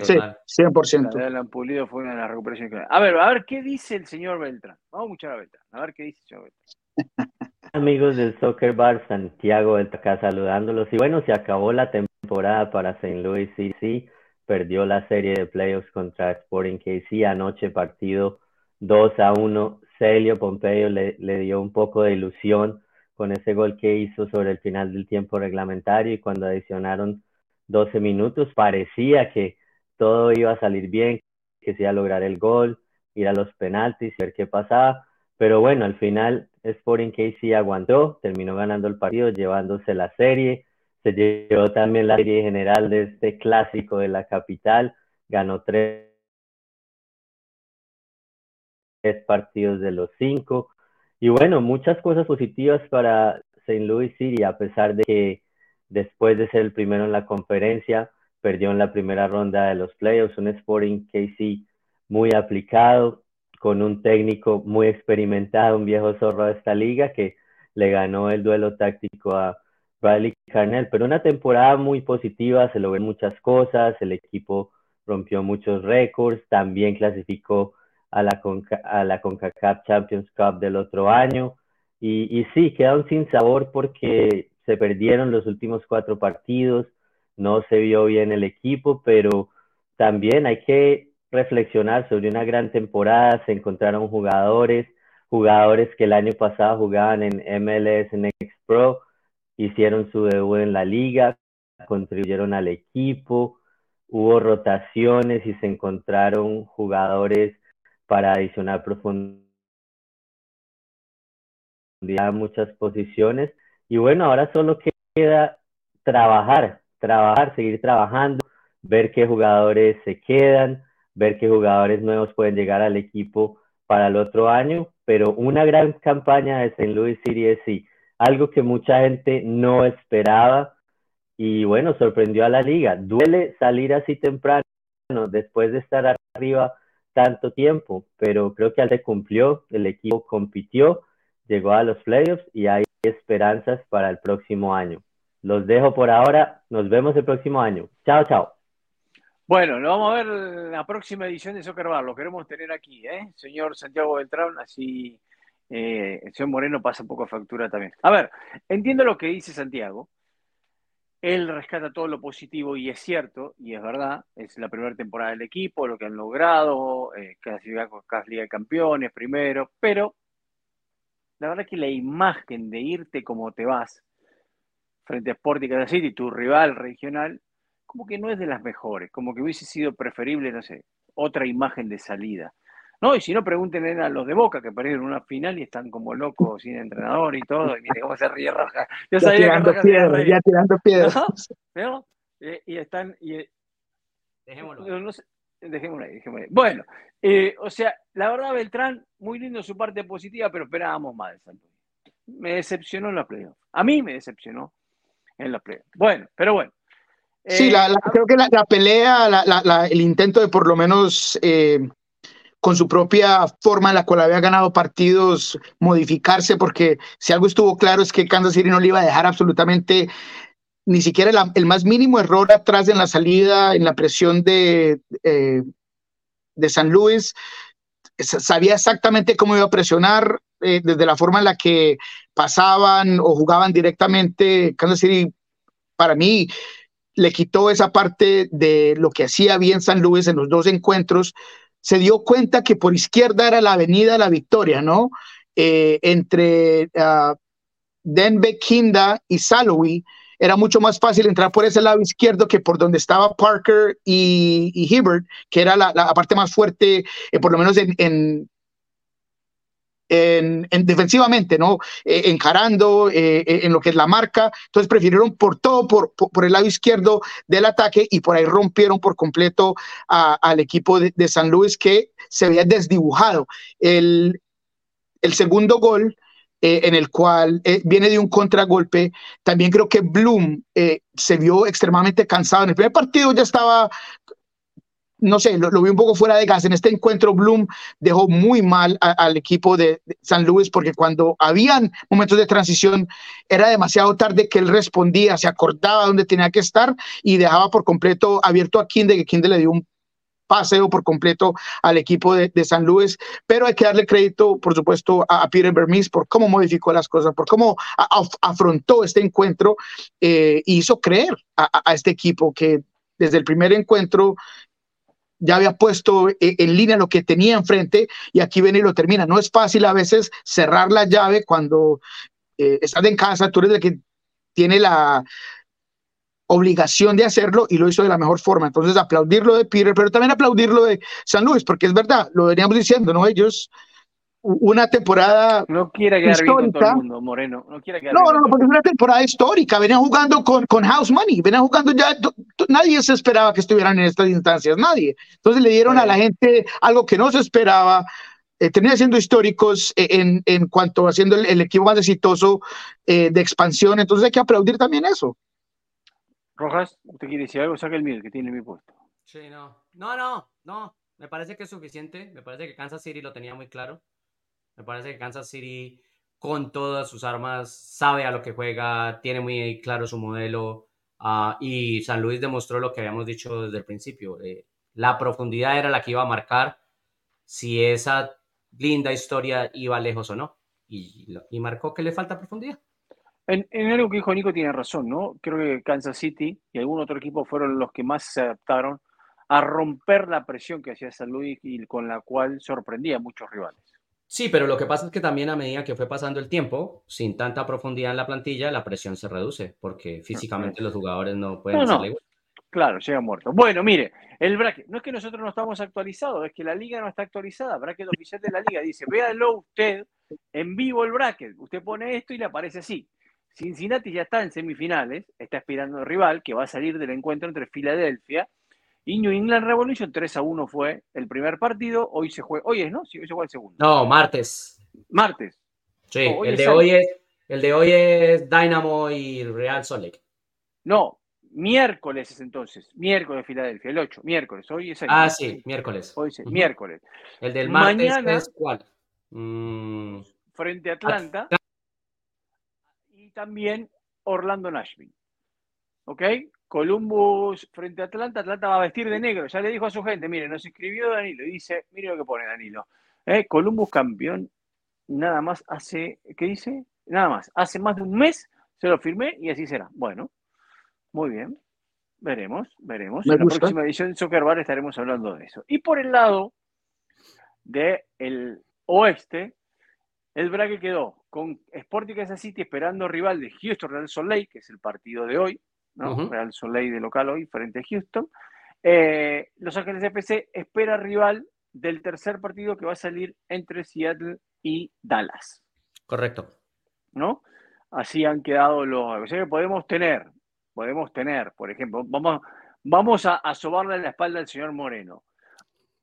sí, 100%. La de Alan Pulido fue una de las recuperaciones claves. A ver, a ver, ¿qué dice el señor Beltrán? Vamos a escuchar a Beltrán, a ver qué dice el señor Beltrán. Amigos del Soccer Bar, Santiago acá saludándolos. Y bueno, se acabó la temporada para St. Louis sí perdió la serie de playoffs contra Sporting KC. Anoche partido 2 a 1. Celio Pompeyo le, dio un poco de ilusión con ese gol que hizo sobre el final del tiempo reglamentario y cuando adicionaron 12 minutos parecía que todo iba a salir bien, que se iba a lograr el gol, ir a los penaltis ver qué pasaba. Pero bueno, al final Sporting KC aguantó, terminó ganando el partido, llevándose la serie se llevó también la serie general de este clásico de la capital, ganó tres, partidos de los cinco. Y bueno, muchas cosas positivas para St. Louis City, a pesar de que después de ser el primero en la conferencia, perdió en la primera ronda de los playoffs, un Sporting KC muy aplicado, con un técnico muy experimentado, un viejo zorro de esta liga que le ganó el duelo táctico a Riley Carnell, pero una temporada muy positiva, se logró muchas cosas, el equipo rompió muchos récords, también clasificó a la, a la CONCACAF Champions Cup del otro año. Y, y sí, quedaron sin sabor porque se perdieron los últimos cuatro partidos, no se vio bien el equipo, pero también hay que reflexionar sobre una gran temporada, se encontraron jugadores, jugadores que el año pasado jugaban en MLS Next Pro, hicieron su debut en la liga, contribuyeron al equipo, hubo rotaciones y se encontraron jugadores para adicionar profundidad a muchas posiciones. Y bueno, ahora solo queda trabajar, trabajar, seguir trabajando, ver qué jugadores se quedan, ver qué jugadores nuevos pueden llegar al equipo para el otro año, pero una gran campaña de St. Louis City sí, algo que mucha gente no esperaba y bueno, sorprendió a la liga. Duele salir así temprano después de estar arriba tanto tiempo, pero creo que al se cumplió, el equipo compitió, llegó a los playoffs y hay esperanzas para el próximo año. Los dejo por ahora, nos vemos el próximo año. Chao, chao. Bueno, lo vamos a ver la próxima edición de Soccer Bar, lo queremos tener aquí, ¿eh? Señor Santiago Beltrán, así eh, el señor Moreno pasa un poco factura también. A ver, entiendo lo que dice Santiago, él rescata todo lo positivo y es cierto, y es verdad, es la primera temporada del equipo, lo que han logrado, eh, clasificar con Liga de Campeones primero, pero la verdad que la imagen de irte como te vas frente a Sporting Kansas City, tu rival regional, como que no es de las mejores, como que hubiese sido preferible, no sé, otra imagen de salida. No, y si no, pregunten a los de Boca que perdieron una final y están como locos, sin entrenador y todo, y mire cómo se ríe Roja. Yo ya tirando piedras, ya tirando piedras. ¿No? Y, están... Y, dejémoslo. No, dejémoslo ahí, dejémoslo ahí. Bueno, eh, o sea, la verdad, Beltrán, muy lindo su parte positiva, pero esperábamos más de Santos. Me decepcionó en los playoffs. A mí me decepcionó en los playoffs. Bueno, pero bueno. Sí, la, eh, creo que la, pelea, el intento de por lo menos eh, con su propia forma en la cual había ganado partidos, modificarse, porque si algo estuvo claro es que Kansas City no le iba a dejar absolutamente ni siquiera el, más mínimo error atrás en la salida, en la presión de, eh, de San Luis. Sabía exactamente cómo iba a presionar, eh, desde la forma en la que pasaban o jugaban directamente. Kansas City, para mí, le quitó esa parte de lo que hacía bien San Luis en los dos encuentros, se dio cuenta que por izquierda era la avenida La Victoria, ¿no? Eh, entre uh, Denbe, Kinda y Salowy, era mucho más fácil entrar por ese lado izquierdo que por donde estaba Parker y, y Hibbert, que era la, parte más fuerte, eh, por lo menos en, en, defensivamente, ¿no? Eh, encarando eh, eh, en lo que es la marca. Entonces prefirieron por todo, por, por, el lado izquierdo del ataque y por ahí rompieron por completo al equipo de, San Luis que se había desdibujado. El, el segundo gol. en el cual viene de un contragolpe. También creo que Bloom se vio extremadamente cansado. En el primer partido ya estaba no sé, lo, vi un poco fuera de gas. En este encuentro, Bloom dejó muy mal al equipo de, San Luis porque cuando habían momentos de transición era demasiado tarde que él respondía, se acordaba dónde tenía que estar y dejaba por completo abierto a Kinde, que Kinde le dio un paseo por completo al equipo de, San Luis, pero hay que darle crédito, por supuesto, a, Peter Bermis por cómo modificó las cosas, por cómo afrontó este encuentro e hizo creer a, este equipo que desde el primer encuentro ya había puesto e, en línea lo que tenía enfrente y aquí viene y lo termina. No es fácil a veces cerrar la llave cuando eh, estás en casa, tú eres el que tiene la obligación de hacerlo y lo hizo de la mejor forma. Entonces, aplaudirlo de Peter, pero también aplaudirlo de San Luis, porque es verdad, lo veníamos diciendo, ¿no? Ellos una temporada no quiere quedar histórica. todo el mundo, Moreno. No, quiere quedar no, no, porque es una temporada histórica. Venían jugando con, con House Money, venían jugando ya. Nadie se esperaba que estuvieran en estas instancias, nadie. Entonces le dieron a la gente algo que no se esperaba. Eh, termina siendo históricos eh, en, en cuanto a siendo el, equipo más exitoso eh, de expansión. Entonces hay que aplaudir también eso. Rojas, ¿usted quiere decir algo? Saca el mío, que tiene mi puesto. Sí, no. No, no, no. Me parece que es suficiente. Me parece que Kansas City lo tenía muy claro. Me parece que Kansas City, con todas sus armas, sabe a lo que juega, tiene muy claro su modelo. Ah, y San Luis demostró lo que habíamos dicho desde el principio. Eh, la profundidad era la que iba a marcar si esa linda historia iba lejos o no. Y, y marcó que le falta profundidad. En, en, algo que dijo Nico tiene razón, ¿no? Creo que Kansas City y algún otro equipo fueron los que más se adaptaron a romper la presión que hacía San Luis y con la cual sorprendía a muchos rivales. Sí, pero lo que pasa es que también a medida que fue pasando el tiempo, sin tanta profundidad en la plantilla, la presión se reduce, porque físicamente los jugadores no pueden no, no. Claro, llega muerto. Bueno, mire, el bracket, no es que nosotros no estamos actualizados, es que la liga no está actualizada. Bracket oficial de la liga dice, véalo usted en vivo el bracket. Usted pone esto y le aparece así. Cincinnati ya está en semifinales, está esperando el rival que va a salir del encuentro entre Filadelfia y New England Revolution. 3 a 1 fue el primer partido. Hoy se juega, hoy es, ¿no? Sí, hoy se juega el segundo. No, martes. Martes. Sí, oh, el, de hoy es, el de hoy es Dynamo y Real Salt Lake. No, miércoles es entonces. Miércoles Filadelfia, el 8. Miércoles. Hoy es el. Ah, sí, miércoles. Hoy es miércoles. El del martes Mañana, es cuál? Mm. Frente a Atlanta también Orlando Nashville. ¿Ok? Columbus frente a Atlanta, Atlanta va a vestir de negro. Ya le dijo a su gente, mire, nos escribió Danilo y dice, mire lo que pone Danilo. ¿Eh? Columbus campeón, nada más hace, ¿qué dice? Nada más, hace más de un mes se lo firmé y así será. Bueno, muy bien, veremos, veremos. en la próxima edición de Soccer Bar estaremos hablando de eso. Y por el lado del oeste, el braque quedó con Sporting Kansas City esperando rival de Houston Real Salt Lake, que es el partido de hoy, ¿no? Real Salt Lake de local hoy frente a Houston. Eh, Los Ángeles FC espera rival del tercer partido que va a salir entre Seattle y Dallas. Correcto. ¿No? Así han quedado los. O sea que podemos tener, podemos tener, por ejemplo, vamos, vamos a, a sobarle la espalda al señor Moreno.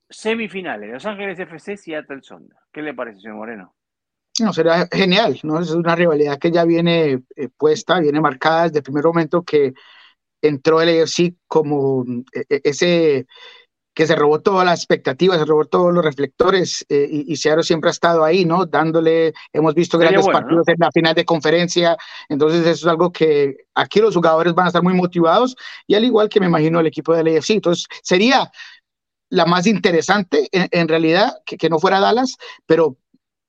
Semifinales, Los Ángeles FC, Seattle Sonda. ¿Qué le parece, señor Moreno? No, será genial, ¿no? Es una rivalidad que ya viene eh, puesta, viene marcada desde el primer momento que entró el AFC como eh, eh, ese que se robó todas las expectativas, se robó todos los reflectores y, y Seattle siempre ha estado ahí, ¿no? Dándole, hemos visto grandes partidos en la final de conferencia, entonces eso es algo que aquí los jugadores van a estar muy motivados y al igual que me imagino el equipo del AFC, entonces sería la más interesante en, realidad que, que no fuera Dallas, pero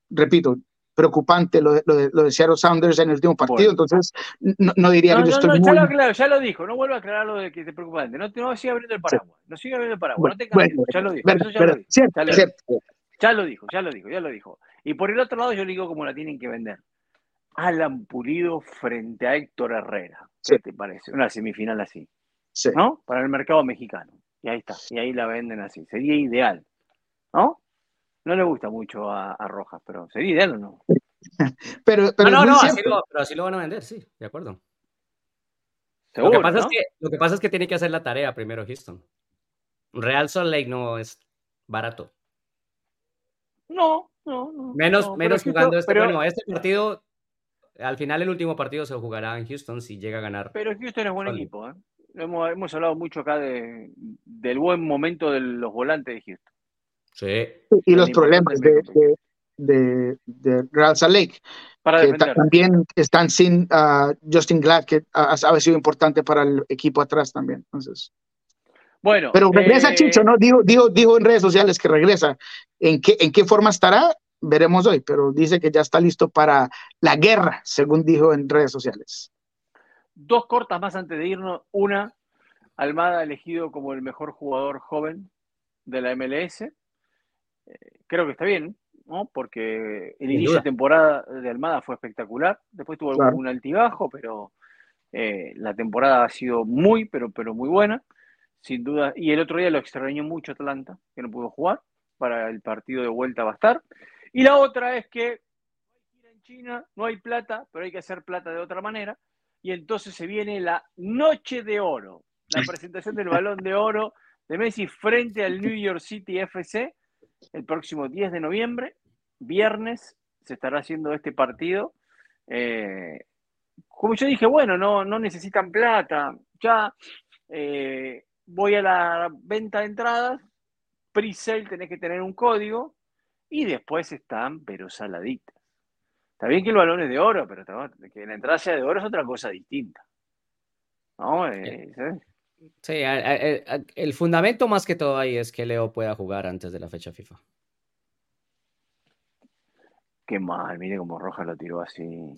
repito, preocupante lo de, lo de, lo de Seattle Sounders en el último partido, entonces no, diría que yo estoy muy... Ya lo, aclaro, ya lo dijo, no vuelvo a aclarar lo de que es preocupante, no, no sigue abriendo el paraguas, no sigue abriendo el paraguas, no te bueno, ya lo dijo, ya, lo dijo ya, lo dijo ya lo dijo, ya lo dijo, ya lo dijo. Y por el otro lado yo le digo cómo la tienen que vender. Alan Pulido frente a Héctor Herrera, ¿qué te parece? Una semifinal así, ¿no? Para el mercado mexicano. Y ahí está, y ahí la venden así, sería ideal, ¿no? No le gusta mucho a, a Rojas, pero sería ideal o no. pero, pero no, no, no así lo, pero así lo van a vender, sí, de acuerdo. Seguro, lo, que pasa ¿no? es que, lo que pasa es que tiene que hacer la tarea primero Houston. Real Salt Lake no es barato. No, no, no. Menos, no, menos jugando este. Pero, bueno, este partido, al final el último partido se jugará en Houston si llega a ganar. Pero Houston es buen Salt equipo, ¿eh? Hemos, hemos, hablado mucho acá de, del buen momento de los volantes de Houston. Sí. Y los problemas de, de, de, de, Real Salt Lake, Para que también están sin uh, Justin Glad, que ha, ha, sido importante para el equipo atrás también. Entonces. Bueno, pero regresa eh, Chicho, ¿no? Dijo, dijo, dijo en redes sociales que regresa. ¿En qué, ¿En qué forma estará? Veremos hoy, pero dice que ya está listo para la guerra, según dijo en redes sociales. Dos cortas más antes de irnos. Una, Almada elegido como el mejor jugador joven de la MLS creo que está bien, ¿no? Porque el inicio de temporada de Almada fue espectacular. Después tuvo claro. algún altibajo, pero eh, la temporada ha sido muy, pero, pero muy buena, sin duda. Y el otro día lo extrañó mucho Atlanta, que no pudo jugar. Para el partido de vuelta va a estar. Y la otra es que en China no hay plata, pero hay que hacer plata de otra manera. Y entonces se viene la noche de oro, la presentación del balón de oro de Messi frente al New York City FC el próximo 10 de noviembre, viernes, se estará haciendo este partido. Eh, como yo dije, bueno, no, no necesitan plata, ya eh, voy a la venta de entradas, pre-sale tenés que tener un código y después están, pero saladitas. Está bien que el balón es de oro, pero que la entrada sea de oro es otra cosa distinta. ¿No? Eh, Sí, el fundamento más que todo ahí es que Leo pueda jugar antes de la fecha FIFA. Qué mal, mire cómo Roja lo tiró así.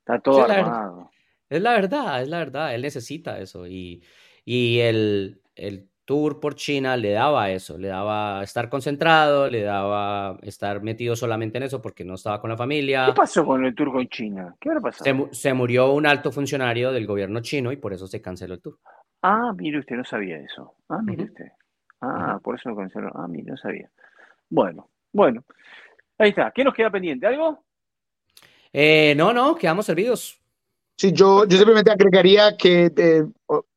Está todo armado. Es la verdad, es la verdad. Él necesita eso. Y, y el, el tour por China le daba eso, le daba estar concentrado, le daba estar metido solamente en eso porque no estaba con la familia. ¿Qué pasó con el tour con China? ¿Qué habrá pasado? Se, murió un alto funcionario del gobierno chino y por eso se canceló el tour. Ah, mire usted, no sabía eso. Ah, mire usted. Ah, por eso lo canceló. Ah, mire, no sabía. Bueno, bueno. Ahí está. ¿Qué nos queda pendiente? ¿Algo? Eh, no, no, quedamos servidos. Sí, yo, yo simplemente agregaría que eh,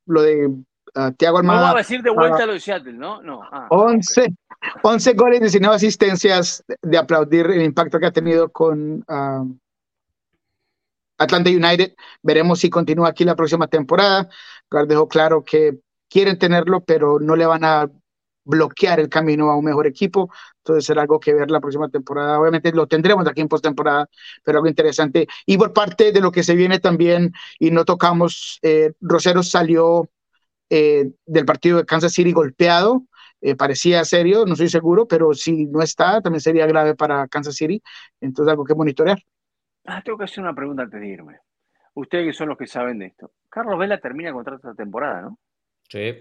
lo de uh, Tiago Almada. No va a decir de vuelta a lo de Seattle, ¿no? No. 11, ah, 11 goles, 19 asistencias, de aplaudir el impacto que ha tenido con uh, Atlanta United. Veremos si continúa aquí la próxima temporada. Gar dejó claro que quieren tenerlo, pero no le van a bloquear el camino a un mejor equipo. Entonces será algo que ver la próxima temporada. Obviamente lo tendremos aquí en postemporada, pero algo interesante. Y por parte de lo que se viene también, y no tocamos, eh, Rosero salió eh, del partido de Kansas City golpeado. Eh, parecía serio, no estoy seguro, pero si no está, también sería grave para Kansas City. Entonces algo que monitorear. Ah, tengo que hacer una pregunta antes de irme. Ustedes que son los que saben de esto. Carlos Vela termina contrato esta temporada, ¿no? Sí.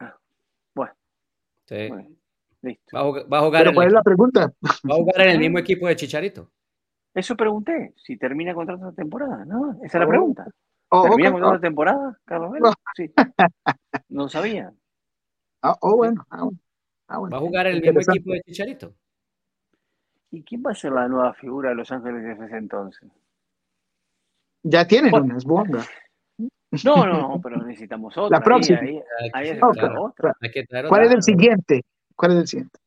Ah, bueno. Sí. listo. Va a, jugar, ¿Pero cuál es la pregunta? Va a jugar en el mismo equipo de Chicharito. Eso pregunté, si termina contrato esta temporada, ¿no? Esa es la oh. Oh, ¿Termina contrato esta temporada, Carlos Vela? Sí. No sabía. Ah, oh, bueno. Ah, ¿Va a jugar el mismo equipo de Chicharito? ¿Y quién va a ser la nueva figura de Los Ángeles de ese entonces? Ya tienen bueno. unas bombas. No, no, pero necesitamos otra. La próxima. ¿Cuál es el siguiente? ¿Cuál es el siguiente?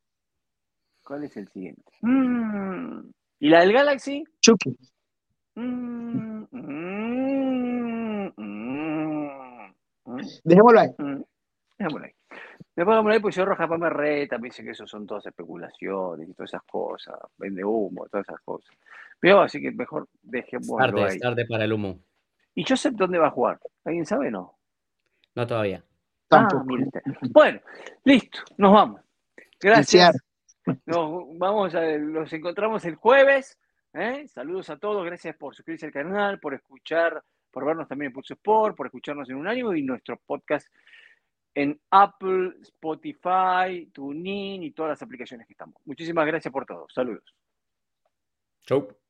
¿Cuál es el siguiente? Mm. ¿Y la del Galaxy? Chucky. Mm, mm, Dejémoslo ahí. Dejémoslo ahí. Después vamos ahí, pues yo Roja me reta, me dice que eso son todas especulaciones y todas esas cosas, vende humo, todas esas cosas. Pero así que mejor dejemos tarde, ahí. tarde para el humo. ¿Y Joseph dónde va a jugar? ¿Alguien sabe no? No todavía. Ah, bueno, listo, nos vamos. Gracias. Nos vamos a, los encontramos el jueves. ¿Eh? Saludos a todos, gracias por suscribirse al canal, por escuchar, por vernos también en Pulso Sport, por escucharnos en un ánimo y nuestro podcast en Apple, Spotify, TuneIn y todas las aplicaciones que estamos. Muchísimas gracias por todo. Saludos. Chau.